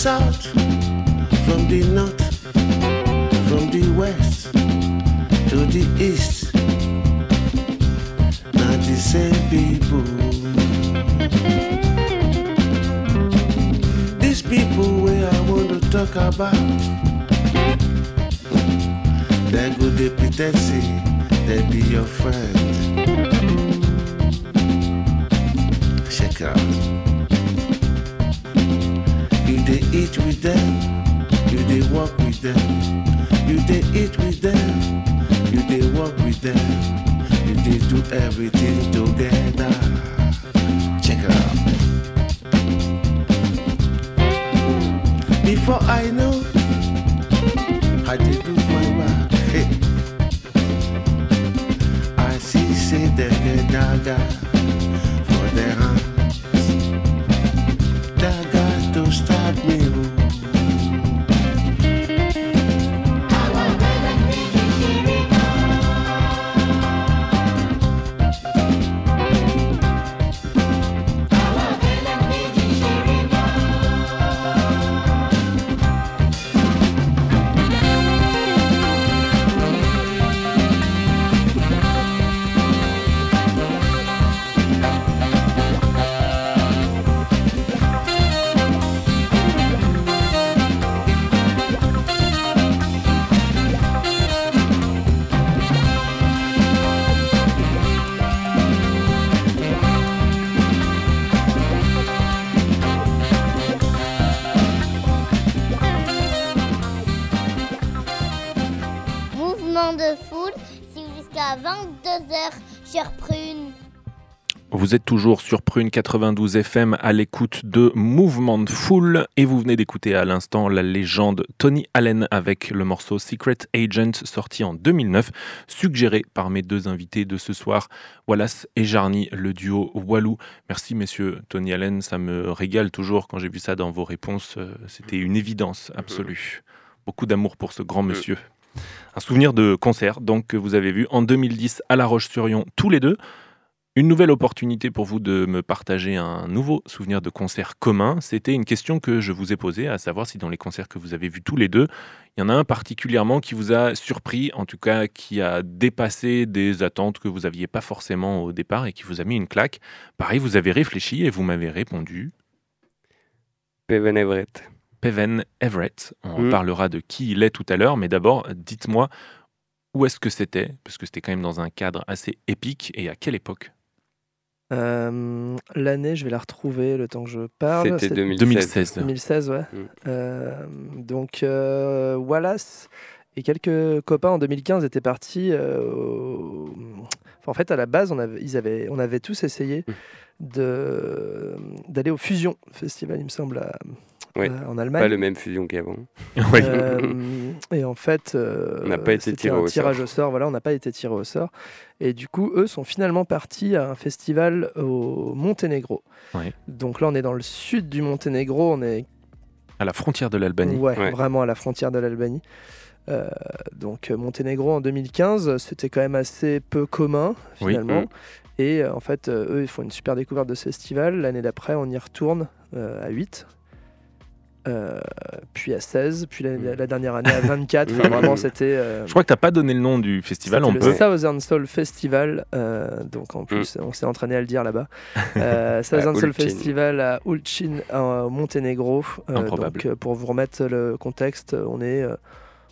South, from the north, from the west to the east. Now the same people. These people where I want to talk about, they go they pretend say they be your friend. Before I know, I did do my. Hey. I see say the, dagger for Vous êtes toujours sur Prune 92 FM à l'écoute de Mouvement de Foule et vous venez d'écouter à l'instant la légende Tony Allen avec le morceau Secret Agent sorti en 2009, suggéré par mes deux invités de ce soir, Wallace et Jarny, le duo Walou. Merci messieurs Tony Allen, ça me régale toujours quand j'ai vu ça dans vos réponses, euh, c'était une évidence absolue. Beaucoup d'amour pour ce grand monsieur. Un souvenir de concert donc que vous avez vu en 2010 à La Roche-sur-Yon tous les deux. Une nouvelle opportunité pour vous de me partager un nouveau souvenir de concert commun. C'était une question que je vous ai posée, à savoir si dans les concerts que vous avez vus tous les deux, il y en a un particulièrement qui vous a surpris, en tout cas qui a dépassé des attentes que vous n'aviez pas forcément au départ et qui vous a mis une claque. Pareil, vous avez réfléchi et vous m'avez répondu Peven Everett. Peven Everett. On Mm. parlera de qui il est tout à l'heure, mais d'abord, dites-moi où est-ce que c'était, parce que c'était quand même dans un cadre assez épique et à quelle époque? Euh, L'année, je vais la retrouver le temps que je parle. C'était C'est 2016. 2016. 2016, ouais. Mm. Euh, donc, euh, Wallace et quelques copains en 2015 étaient partis. euh, au- enfin, en fait, à la base, on avait, ils avaient, on avait tous essayé Mm. d'aller au Fusion Festival, il me semble, à- Ouais, euh, en Allemagne. Pas le même fusion qu'avant. Oui. Euh, et en fait, euh, On n'a pas été tiré un au tirage sort. au sort. Voilà, on n'a pas été tiré au sort. Et du coup, eux sont finalement partis à un festival au Monténégro. Donc là, on est dans le sud du Monténégro. On est À la frontière de l'Albanie. ouais, Ouais. vraiment à la frontière de l'Albanie. Euh, donc Monténégro en 2015, c'était quand même assez peu commun Oui. finalement. Mm. Et euh, en fait, euh, eux, ils font une super découverte de ce festival. L'année d'après, on y retourne euh, à 8. Euh, puis à 16, puis la, la dernière année à 24. Enfin, Mm. vraiment, c'était. euh, Je crois que t'as pas donné le nom du festival, on le peut. Southern Soul Festival, euh, donc en plus on s'est entraîné à le dire là-bas. Euh, Southern Soul. Festival à Ulcin, au Monténégro. Euh, Improbable. donc pour vous remettre le contexte, on est, euh,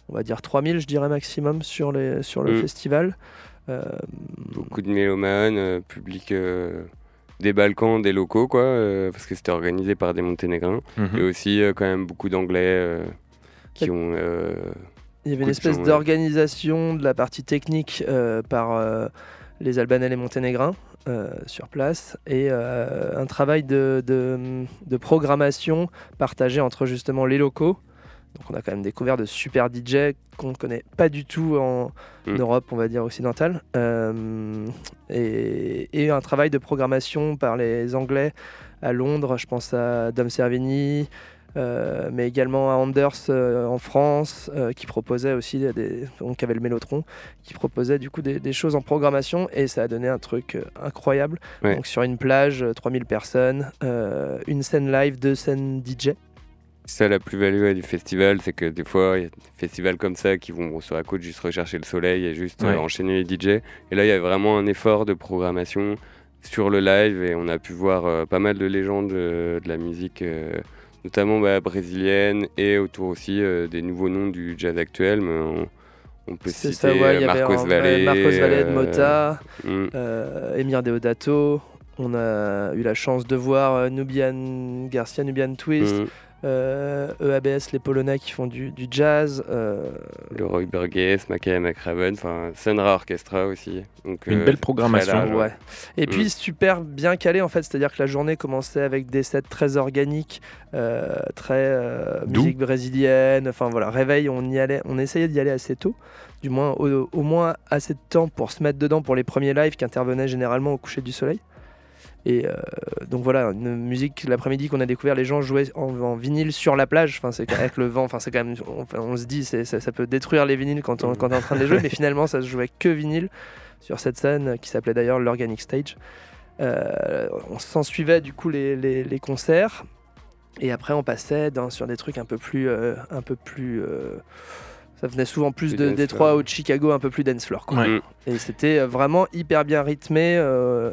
on va dire 3000 je dirais maximum sur, les, sur le Mm. festival. Euh, Beaucoup de mélomanes, public euh, des Balkans, des locaux, quoi, euh, parce que c'était organisé par des Monténégrins. Mhm. Et aussi euh, quand même beaucoup d'Anglais euh, qui ont... euh, Il y avait une espèce ouais. d'organisation de la partie technique euh, par euh, les Albanais et les Monténégrins euh, sur place et euh, un travail de, de- de programmation partagé entre justement les locaux. Donc on a quand même découvert de super DJ qu'on ne connaît pas du tout en Mm. Europe, on va dire occidentale. Euh, et, et un travail de programmation par les Anglais à Londres, je pense à Dom Servini, euh, mais également à Anders euh, en France, euh, qui proposait aussi des, donc avait le Mélotron, qui proposait du coup des, des choses en programmation et ça a donné un truc incroyable. Ouais. Donc sur une plage, euh, 3000 personnes, une scène live, deux scènes DJ. C'est ça la plus-value ouais, du festival, c'est que des fois, il y a des festivals comme ça qui vont sur la côte juste rechercher le soleil et juste euh, enchaîner les DJ. Et là, il y a vraiment un effort de programmation sur le live et on a pu voir euh, pas mal de légendes euh, de la musique, notamment bah, brésilienne et autour aussi des nouveaux noms du jazz actuel. Mais on, on peut citer ça, ouais, Marcos Valle. Marcos Valle de Mota, mm, Emir Deodato. On a eu la chance de voir Nubian Garcia, Nubian Twist, mm. Euh, EABS, les Polonais qui font du, du jazz. euh, Le Roy Burgess, Mackay McRaven, enfin Sunra Orchestra aussi. Donc, Une euh, belle programmation. large, Ouais. Et Mm. puis super bien calé en fait, c'est-à-dire que la journée commençait avec des sets très organiques, euh, très euh, musique brésilienne. Enfin voilà, réveil, on y allait, on essayait d'y aller assez tôt, du moins au, au moins assez de temps pour se mettre dedans pour les premiers lives qui intervenaient généralement au coucher du soleil. Et euh, donc voilà, une musique l'après-midi qu'on a découvert, les gens jouaient en, en vinyle sur la plage. Enfin, c'est avec le vent. Enfin, c'est quand même. On, enfin, on se dit, c'est, ça, ça peut détruire les vinyles quand on, quand est en train de les jouer, mais finalement, ça se jouait que vinyle sur cette scène qui s'appelait d'ailleurs l'Organic Stage. Euh, on s'en suivait du coup les, les- les concerts et après on passait dans- sur des trucs un peu plus euh, un peu plus euh, ça venait souvent plus Plus de Détroit ou de Chicago un peu plus dance floor quoi. Ouais. Et c'était vraiment hyper bien rythmé euh,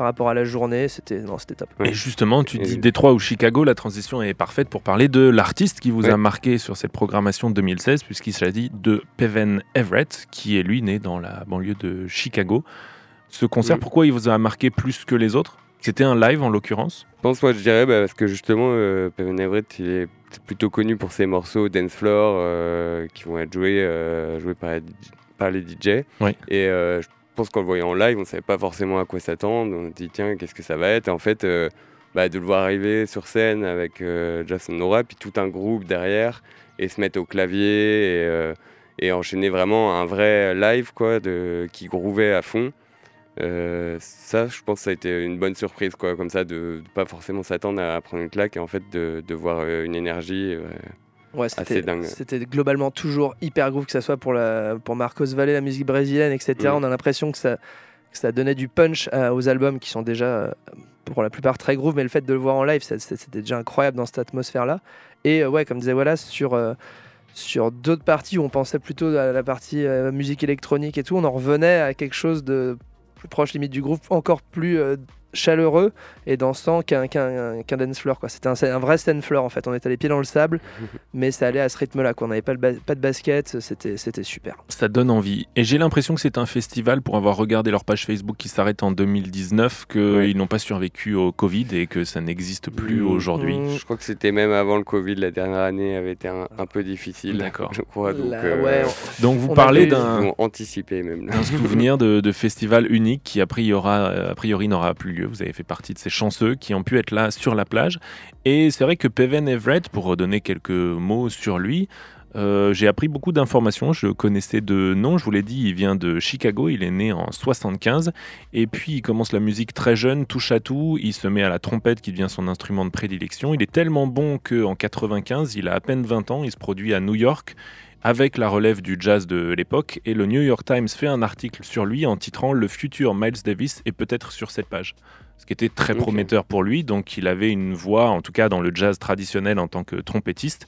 par rapport à la journée c'était non c'était top. Et justement, tu dis Détroit ou Chicago, la transition est parfaite pour parler de l'artiste qui vous Ouais. a marqué sur cette programmation 2016, puisqu'il s'agit de Peven Everett, qui est lui né dans la banlieue de Chicago. Ce concert, pourquoi il vous a marqué plus que les autres? C'était un live en l'occurrence? Je pense, moi, je dirais, bah, parce que justement, euh, Peven Everett, il est plutôt connu pour ses morceaux dance floor euh, qui vont être joués, euh, joués par, les DJ par les DJ. Ouais. Et euh, je pense qu'en le voyant en live, on savait pas forcément à quoi s'attendre. On se dit tiens, qu'est-ce que ça va être? Et en fait, euh, bah, de le voir arriver sur scène avec euh, Jason Nora, puis tout un groupe derrière, et se mettre au clavier et, euh, enchaîner vraiment un vrai live quoi, qui grouvait à fond. Ça, je pense ça a été une bonne surprise, quoi, comme ça, de, de pas forcément s'attendre à prendre une claque et en fait de, de voir une énergie. Euh, Ouais, c'était globalement toujours hyper groove, que ce soit pour, la, pour Marcos Valle, la musique brésilienne, etc. Mm. On a l'impression que ça, que ça donnait du punch à- aux albums qui sont déjà, euh, pour la plupart, très groove, mais le fait de le voir en live, c'était déjà incroyable dans cette atmosphère-là. Et euh, ouais, comme disait Wallace, sur, euh, sur d'autres parties où on pensait plutôt à la partie euh, musique électronique et tout, on en revenait à quelque chose de plus proche limite du groupe, encore plus euh, chaleureux et dansant qu'un qu'un qu'un dance floor. quoi. C'était un, un vrai dance floor en fait. On était les pieds dans le sable, mais ça allait à ce rythme-là. On n'avait pas, pas de basket, c'était c'était super. Ça donne envie. Et j'ai l'impression que c'est un festival, pour avoir regardé leur page Facebook qui s'arrête en 2019, qu'ils Ouais. n'ont pas survécu au Covid et que ça n'existe plus Mm. aujourd'hui. Mm. Je crois que c'était même avant le Covid, la dernière année avait été un, un peu difficile. D'accord. Je crois. Donc, Là, euh, ouais, Donc vous On parlez d'un... Anticipé même. un souvenir de, de festival unique qui a priori, a priori n'aura plus lieu. Vous avez fait partie de ces chanceux qui ont pu être là sur la plage. Et c'est vrai que Peven Everett, pour redonner quelques mots sur lui, euh, j'ai appris beaucoup d'informations. Je connaissais de nom, je vous l'ai dit, il vient de Chicago, il est né en 75. Et puis il commence la musique très jeune, touche à tout. Il se met à la trompette qui devient son instrument de prédilection. Il est tellement bon qu'en 95, il a à peine 20 ans, il se produit à New York avec la relève du jazz de l'époque, et le New York Times fait un article sur lui en titrant Le futur Miles Davis est peut-être sur cette page. Ce qui était très prometteur pour lui, donc il avait une voix, en tout cas dans le jazz traditionnel en tant que trompettiste.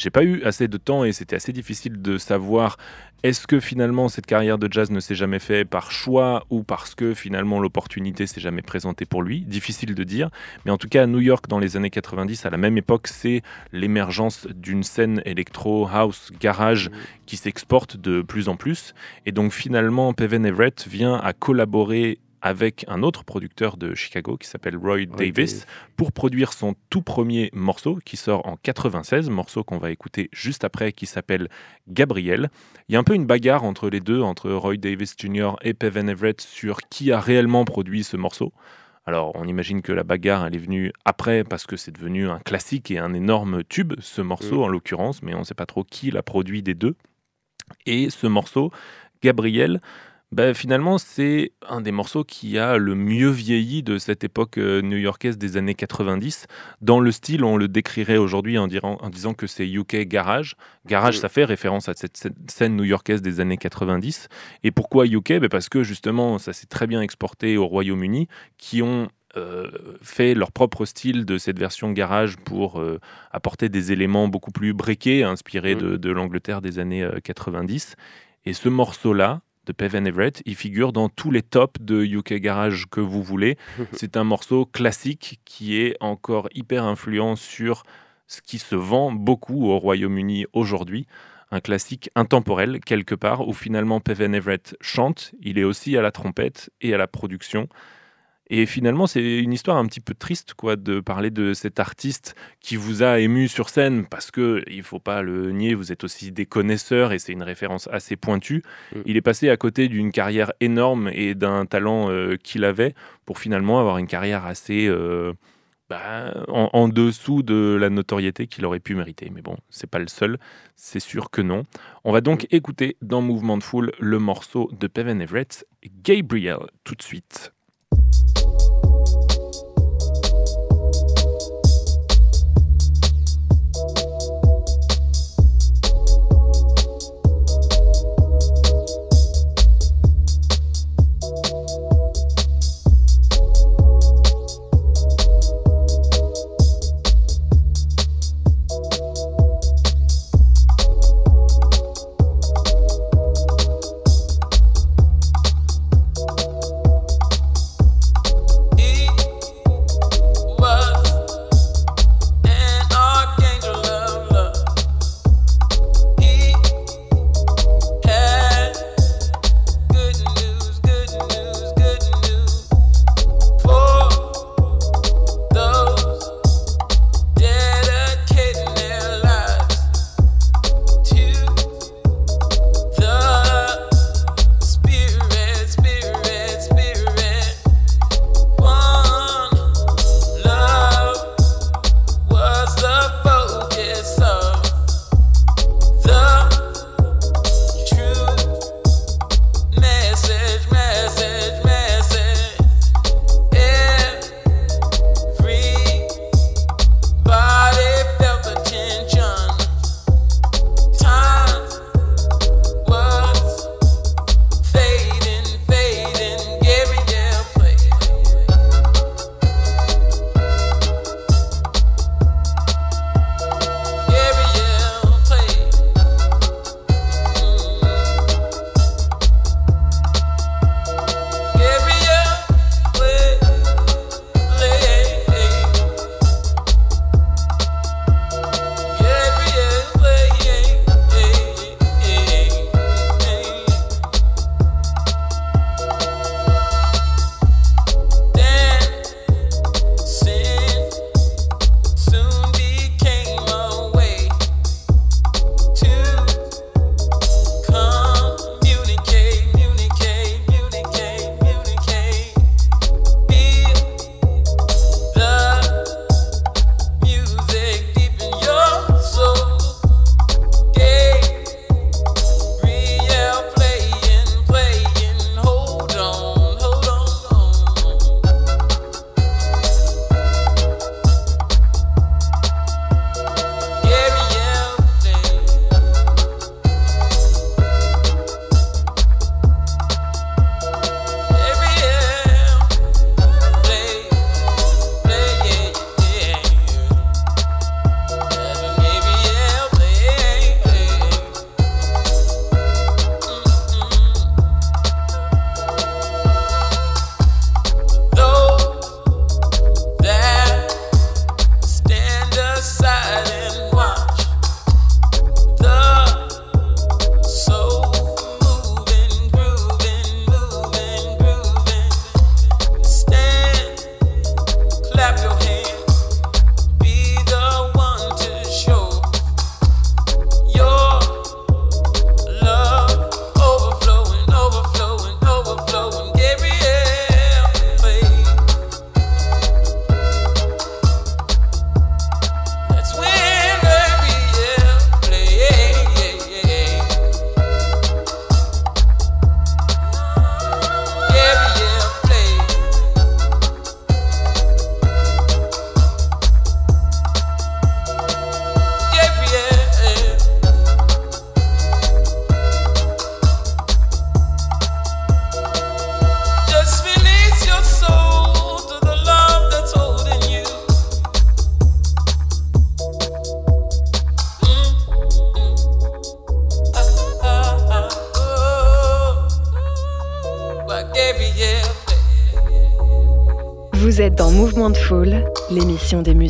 J'ai pas eu assez de temps et c'était assez difficile de savoir est-ce que finalement cette carrière de jazz ne s'est jamais fait par choix ou parce que finalement l'opportunité s'est jamais présentée pour lui? Difficile de dire. Mais en tout cas, à New York, dans les années 90, à la même époque, c'est l'émergence d'une scène électro, house, garage qui s'exporte de plus en plus. Et donc finalement, Peven Everett vient à collaborer avec un autre producteur de Chicago qui s'appelle Roy Davis Davis. pour produire son tout premier morceau qui sort en 96, morceau qu'on va écouter juste après qui s'appelle Gabriel. Il y a un peu une bagarre entre les deux, entre Roy Davis Jr. et Peven Everett sur qui a réellement produit ce morceau. Alors on imagine que la bagarre elle est venue après parce que c'est devenu un classique et un énorme tube, ce morceau Mm. en l'occurrence, mais on ne sait pas trop qui l'a produit des deux. Et ce morceau, Gabriel, ben, finalement, c'est un des morceaux qui a le mieux vieilli de cette époque euh, new-yorkaise des années 90. Dans le style, on le décrirait aujourd'hui en, en disant que c'est UK Garage. Garage, ça fait référence à cette scè- scène new-yorkaise des années 90. Et pourquoi UK Ben, Parce que justement, ça s'est très bien exporté au Royaume-Uni, qui ont euh, fait leur propre style de cette version garage pour euh, apporter des éléments beaucoup plus briqués, inspirés Mm. de, de l'Angleterre des années euh, 90. Et ce morceau-là, de Peven Everett, il figure dans tous les tops de UK Garage que vous voulez. C'est un morceau classique qui est encore hyper influent sur ce qui se vend beaucoup au Royaume-Uni aujourd'hui. Un classique intemporel, quelque part, où finalement Peven Everett chante, il est aussi à la trompette et à la production. Et finalement, c'est une histoire un petit peu triste, quoi, de parler de cet artiste qui vous a ému sur scène, parce que il faut pas le nier, vous êtes aussi des connaisseurs et c'est une référence assez pointue. Mm. Il est passé à côté d'une carrière énorme et d'un talent euh, qu'il avait pour finalement avoir une carrière assez euh, bah, en, en dessous de la notoriété qu'il aurait pu mériter. Mais bon, c'est pas le seul, c'est sûr que non. On va donc écouter dans Mouvement de Foule le morceau de Peven Everett, Gabriel, tout de suite.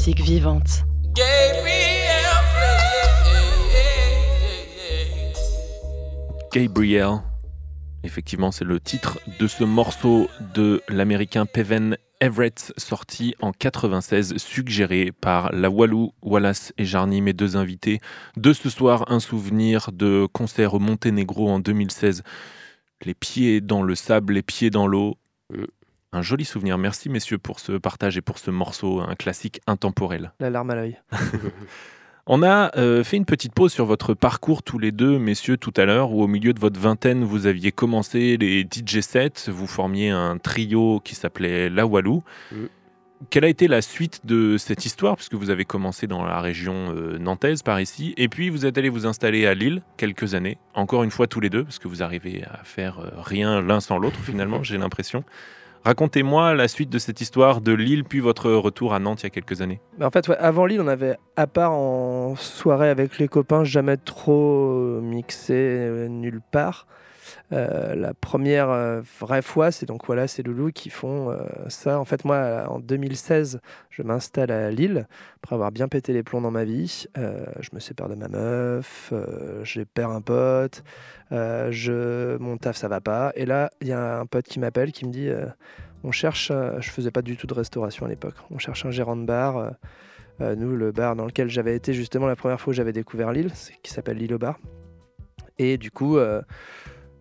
Vivantes. Gabriel. Effectivement, c'est le titre de ce morceau de l'américain Peven Everett, sorti en 96, suggéré par la Walou, Wallace et Jarny, mes deux invités. De ce soir, un souvenir de concert au Monténégro en 2016. Les pieds dans le sable, les pieds dans l'eau. Mm. Un joli souvenir. Merci messieurs pour ce partage et pour ce morceau, un classique intemporel. La larme à l'œil. On a euh, fait une petite pause sur votre parcours tous les deux, messieurs, tout à l'heure, où au milieu de votre vingtaine, vous aviez commencé les DJ sets, vous formiez un trio qui s'appelait La Walou. Quelle a été la suite de cette histoire, puisque vous avez commencé dans la région euh, nantaise, par ici, et puis vous êtes allé vous installer à Lille quelques années, encore une fois tous les deux, parce que vous arrivez à faire euh, rien l'un sans l'autre finalement, j'ai l'impression. Racontez-moi la suite de cette histoire de Lille, puis votre retour à Nantes il y a quelques années. Mais en fait, avant Lille, on avait, à part en soirée avec les copains, jamais trop mixé euh, nulle part. Euh, la première euh, vraie fois, c'est donc voilà, c'est Loulou qui font euh, ça. En fait, moi, en 2016, je m'installe à Lille après avoir bien pété les plombs dans ma vie. Je me sépare de ma meuf, je perds un pote, je, mon taf ça va pas. Et là, il y a un pote qui m'appelle qui me dit on cherche, je faisais pas du tout de restauration à l'époque, on cherche un gérant de bar. nous, le bar dans lequel j'avais été justement la première fois où j'avais découvert Lille, c'est- qui s'appelle Lille au bar. Et du coup,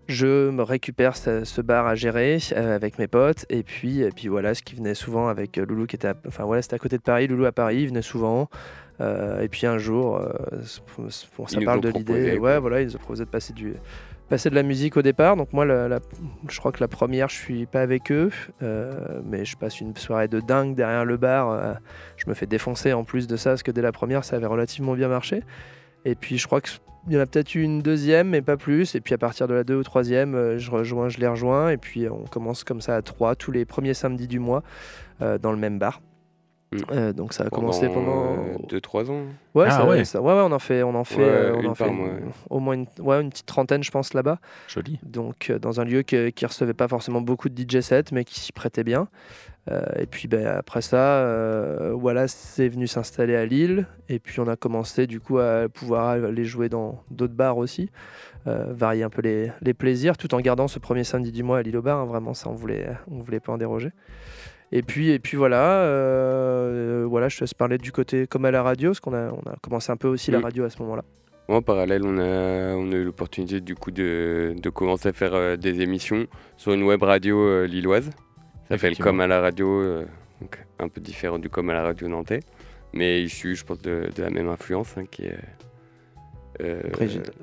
je me récupère ce, ce bar à gérer euh, avec mes potes. Et puis, et puis voilà, ce qui venait souvent avec euh, Loulou qui était, à, enfin voilà, c'était à côté de Paris. Loulou à Paris, il venait souvent. Euh, et puis un jour, euh, bon, ça Ils parle de l'idée. quoi. Ouais, voilà, ils ont proposé de passer du passer de la musique au départ. Donc moi, la- la- je crois que la première, je suis pas avec eux, euh, mais je passe une soirée de dingue derrière le bar. je me fais défoncer en plus de ça, parce que dès la première, ça avait relativement bien marché. Et puis je crois qu'il y en a peut-être eu une deuxième, mais pas plus. Et puis à partir de la deux ou troisième, euh, je rejoins, je les rejoins. Et puis on commence comme ça à trois, tous les premiers samedis du mois, euh, dans le même bar. Mm. Euh, donc ça a commencé pendant 2-3 ans. Ouais, Ah ça- ouais. ça- ouais, ouais, on en fait, on en fait, Ouais, on en fait mois, au moins une, ouais, une petite trentaine, je pense, là-bas. Joli. Donc, euh, dans un lieu que- qui recevait pas forcément beaucoup de DJ sets, mais qui s'y prêtait bien. Euh, et puis, ben, après ça, euh, voilà, c'est venu s'installer à Lille. Et puis, on a commencé, du coup, à pouvoir aller jouer dans d'autres bars aussi. euh, varier un peu les, les plaisirs, tout en gardant ce premier samedi du mois à Lille au bar. hein, vraiment, ça, on voulait, on voulait pas en déroger. Et puis, et puis voilà, euh, voilà, je te laisse parler du côté comme à la radio, parce qu'on a, on a commencé un peu aussi la radio à ce moment-là. En parallèle, on a, on a eu l'opportunité du coup de, de commencer à faire euh, des émissions sur une web radio euh, lilloise. Ça s'appelle Effectivement. Comme à la radio, euh, donc un peu différent du Comme à la radio nantais, mais issu, je pense, de, de la même influence, hein, qui est euh,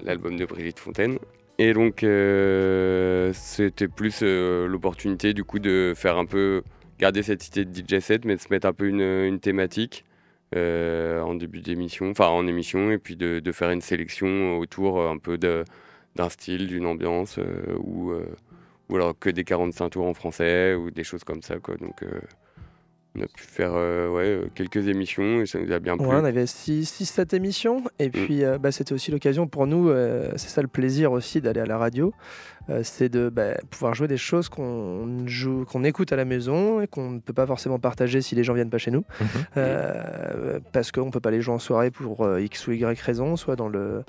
l'album de Brigitte Fontaine. Et donc, euh, c'était plus l'opportunité du coup de faire un peu, garder cette idée de DJ set, mais de se mettre un peu une, une thématique en début d'émission, enfin en émission, et puis de, de faire une sélection autour un peu d'un style, d'une ambiance, ou, ou alors que des 45 tours en français, ou des choses comme ça. Quoi. Donc, euh, on a pu faire euh, ouais, euh, quelques émissions, et ça nous a bien plu. Ouais, on avait 6-7 émissions. Et puis, euh, bah, c'était aussi l'occasion pour nous, euh, c'est ça le plaisir aussi d'aller à la radio, euh, c'est de bah, pouvoir jouer des choses qu'on joue, qu'on écoute à la maison et qu'on ne peut pas forcément partager si les gens viennent pas chez nous. Mhm. Euh, parce qu'on ne peut pas les jouer en soirée pour euh, X ou Y raison, soit dans le,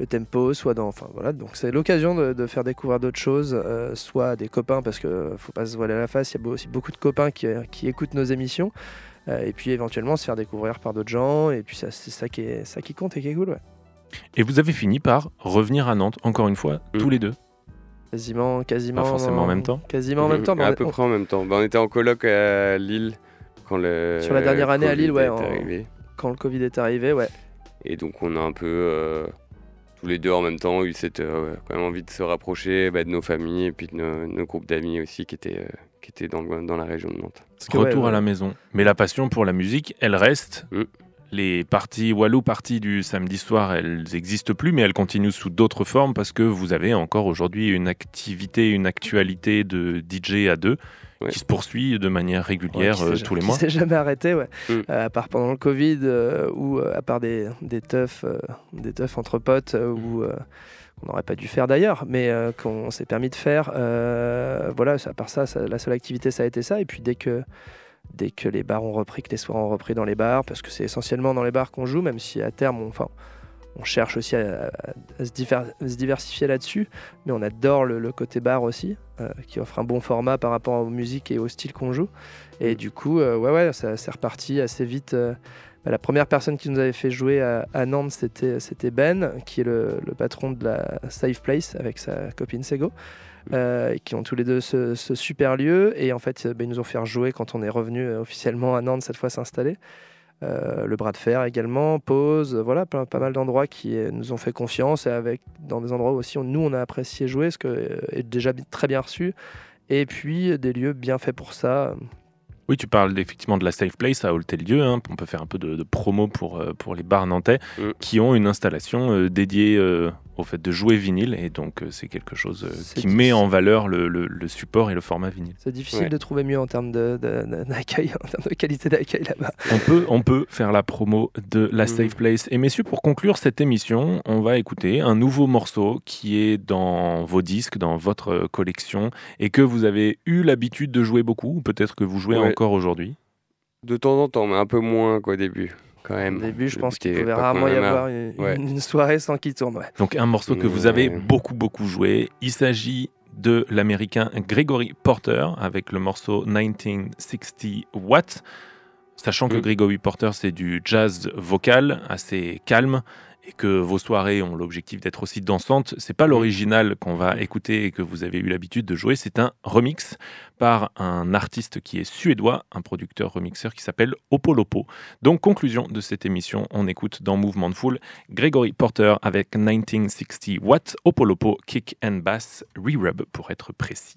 le tempo, soit dans. Enfin voilà, donc c'est l'occasion de, de faire découvrir d'autres choses, euh, soit à des copains, parce qu'il ne faut pas se voiler la face, il y a aussi beaucoup de copains qui, qui écoutent nos émissions, euh, et puis éventuellement se faire découvrir par d'autres gens, et puis ça, c'est ça qui, est, ça qui compte et qui est cool, ouais. Et vous avez fini par revenir à Nantes, encore une fois, Mm. tous les deux? Quasiment, quasiment. Pas forcément en même temps. Quasiment en même temps. à peu on- près en même temps. Bah, on était en coloc à Lille quand le. Sur la dernière année à Covid Lille, ouais, est en- arrivé. quand le Covid est arrivé, ouais. Et donc on a un peu euh, tous les deux en même temps eu cette euh, quand même envie de se rapprocher bah, de nos familles et puis de nos, nos groupes d'amis aussi qui étaient, euh, qui étaient dans, le- dans la région de Nantes. Ouais, Retour à la maison. Mais la passion pour la musique, elle reste. Mm. Les parties Walou parties du samedi soir, elles n'existent plus, mais elles continuent sous d'autres formes parce que vous avez encore aujourd'hui une activité, une actualité de DJ à deux Ouais. qui se poursuit de manière régulière Ouais, qui euh, tous les qui mois. s'est jamais arrêté, ouais. Mm. Euh, à part pendant le Covid, euh, ou à part des, des teufs, des teufs entre potes, ou euh, qu'on n'aurait pas dû faire d'ailleurs, mais euh, qu'on s'est permis de faire. Euh, voilà, à part ça, ça, la seule activité, ça a été ça. Et puis dès que dès que les bars ont repris, que les soirs ont repris dans les bars, parce que c'est essentiellement dans les bars qu'on joue, même si à terme, on, enfin, on cherche aussi à, à se, diversifier là-dessus, mais on adore le, le côté bar aussi, euh, qui offre un bon format par rapport aux musiques et au style qu'on joue. Et du coup, euh, ouais, ouais, ça c'est reparti assez vite. euh, bah, la première personne qui nous avait fait jouer à, à Nantes, c'était, Ben, qui est le, le patron de la Safe Place avec sa copine Sego, euh, qui ont tous les deux ce, ce super lieu. Et en fait, bah, ils nous ont fait rejouer quand on est revenu officiellement à Nantes, cette fois s'installer. Euh, le bras de fer également, pause, voilà, pas, mal d'endroits qui euh, nous ont fait confiance et avec dans des endroits où aussi on- nous on a apprécié jouer, ce que euh, est déjà très bien reçu. Et puis des lieux bien faits pour ça. Oui, tu parles effectivement de la Safe Place à Oltel-Dieu. hein. On peut faire un peu de, de promo pour, euh, pour les bars nantais Mm. qui ont une installation euh, dédiée euh, au fait de jouer vinyle. Et donc, euh, c'est quelque chose euh, qui met en valeur le, le- le support et le format vinyle. C'est difficile Ouais. de trouver mieux en termes de- de- de- d'accueil, en termes de qualité d'accueil là-bas. On peut, on peut faire la promo de la Mm. Safe Place. Et messieurs, pour conclure cette émission, on va écouter un nouveau morceau qui est dans vos disques, dans votre collection, et que vous avez eu l'habitude de jouer beaucoup, ou peut-être que vous jouez Ouais. encore aujourd'hui. De temps en temps, mais un peu moins qu'au début, quand Au même. début, je pense qu'il pouvait rarement y avoir une, Ouais. une soirée sans qu'il tourne. ouais. Donc un morceau que vous avez Ouais. beaucoup beaucoup joué. Il s'agit de l'américain Gregory Porter avec le morceau 1960 Watt. Sachant que Mm. Gregory Porter c'est du jazz vocal assez calme et que vos soirées ont l'objectif d'être aussi dansantes, c'est pas l'original qu'on va écouter et que vous avez eu l'habitude de jouer, c'est un remix par un artiste qui est suédois, un producteur remixeur qui s'appelle Opolopo. Donc conclusion de cette émission, on écoute dans Mouvement de Foule Gregory Porter avec 1960 Watt, Opolopo, Kick and Bass, Re-Rub pour être précis.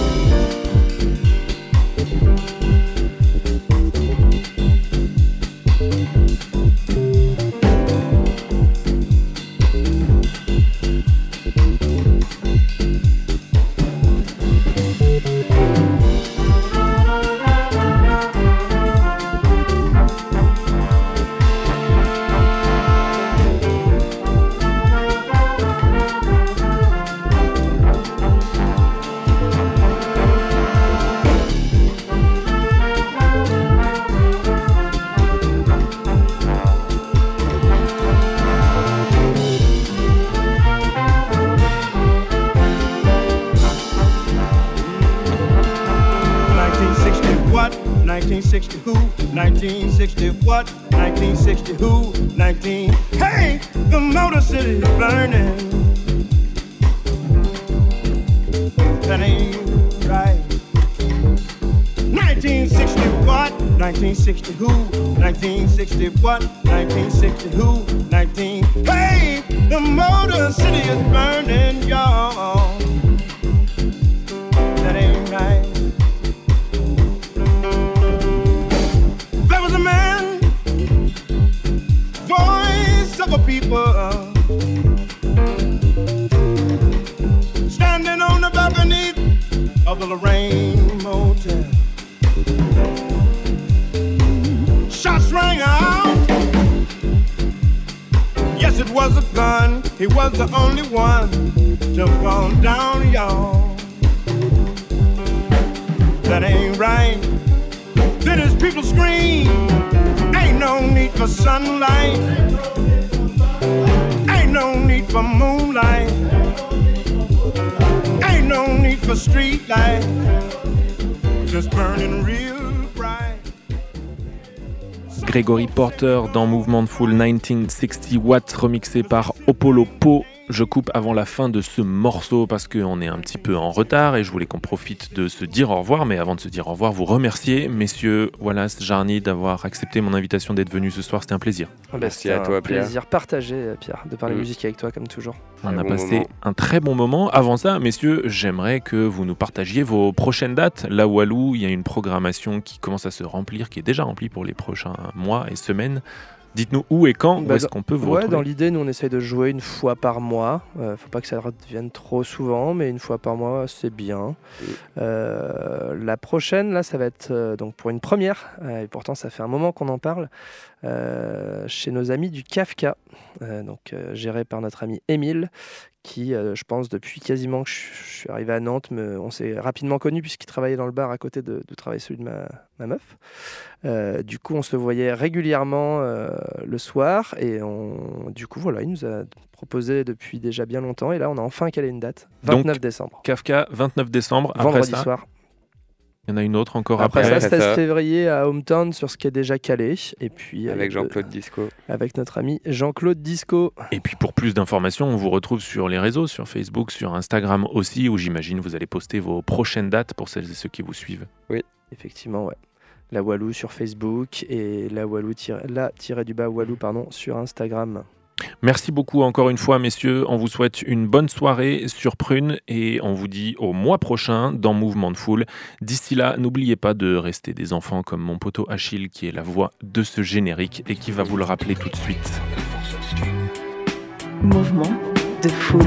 Gregory Porter dans Mouvement de Foule 1960 Watts remixé par Opolo Po. Je coupe avant la fin de ce morceau parce qu'on est un petit peu en retard et je voulais qu'on profite de se dire au revoir. Mais avant de se dire au revoir, vous remercier, messieurs Wallace, Jarny, d'avoir accepté mon invitation d'être venu ce soir. C'était un plaisir. Ah bah, Merci c'était à toi, un Pierre. plaisir partagé, Pierre, de parler Mm. musique avec toi comme toujours. On Très a bon passé moment. un très bon moment. Avant ça, messieurs, j'aimerais que vous nous partagiez vos prochaines dates. Là où Walou, il y a une programmation qui commence à se remplir, qui est déjà remplie pour les prochains mois et semaines. Dites-nous où et quand, où Bah, est-ce dans- qu'on peut vous Ouais, dans retrouver l'idée, nous on essaye de jouer une fois par mois. Euh, faut pas que ça revienne trop souvent, mais une fois par mois, c'est bien. Euh, la prochaine, là, ça va être euh, donc pour une première, et pourtant ça fait un moment qu'on en parle, chez nos amis du Kafka, donc géré par notre ami Émile, qui, euh, je pense, depuis quasiment que je, je suis arrivé à Nantes, me- on s'est rapidement connus puisqu'il travaillait dans le bar à côté de, de travailler celui de ma, ma meuf. Euh, du coup, on se voyait régulièrement euh, le soir et on, du coup, voilà, il nous a proposé depuis déjà bien longtemps et là, on a enfin calé une date, 29 décembre, Kafka, 29 décembre. Après vendredi ça, soir. Il y en a une autre encore Après, après. ça, après 16 ça. février à Hometown sur ce qui est déjà calé et puis Avec Jean-Claude Disco. avec notre ami Jean-Claude Disco. Et puis pour plus d'informations, on vous retrouve sur les réseaux, sur Facebook, sur Instagram aussi, où j'imagine vous allez poster vos prochaines dates pour celles et ceux qui vous suivent. Effectivement, ouais. La Walou sur Facebook et la Walou tiré- la tiré du bas Walou pardon sur Instagram. Merci beaucoup encore une fois, messieurs. On vous souhaite une bonne soirée sur Prune et on vous dit au mois prochain dans Mouvement de Foule. D'ici là, n'oubliez pas de rester des enfants comme mon poteau Achille qui est la voix de ce générique et qui va vous le rappeler tout de suite. Mouvement de foule.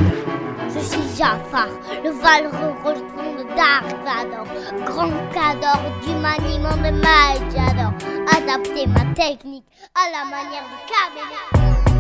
Je suis Jafar, le valeureux rejeton de Dark Vador, grand cador du maniement de Majador. Adapter ma technique à la manière du caméléon.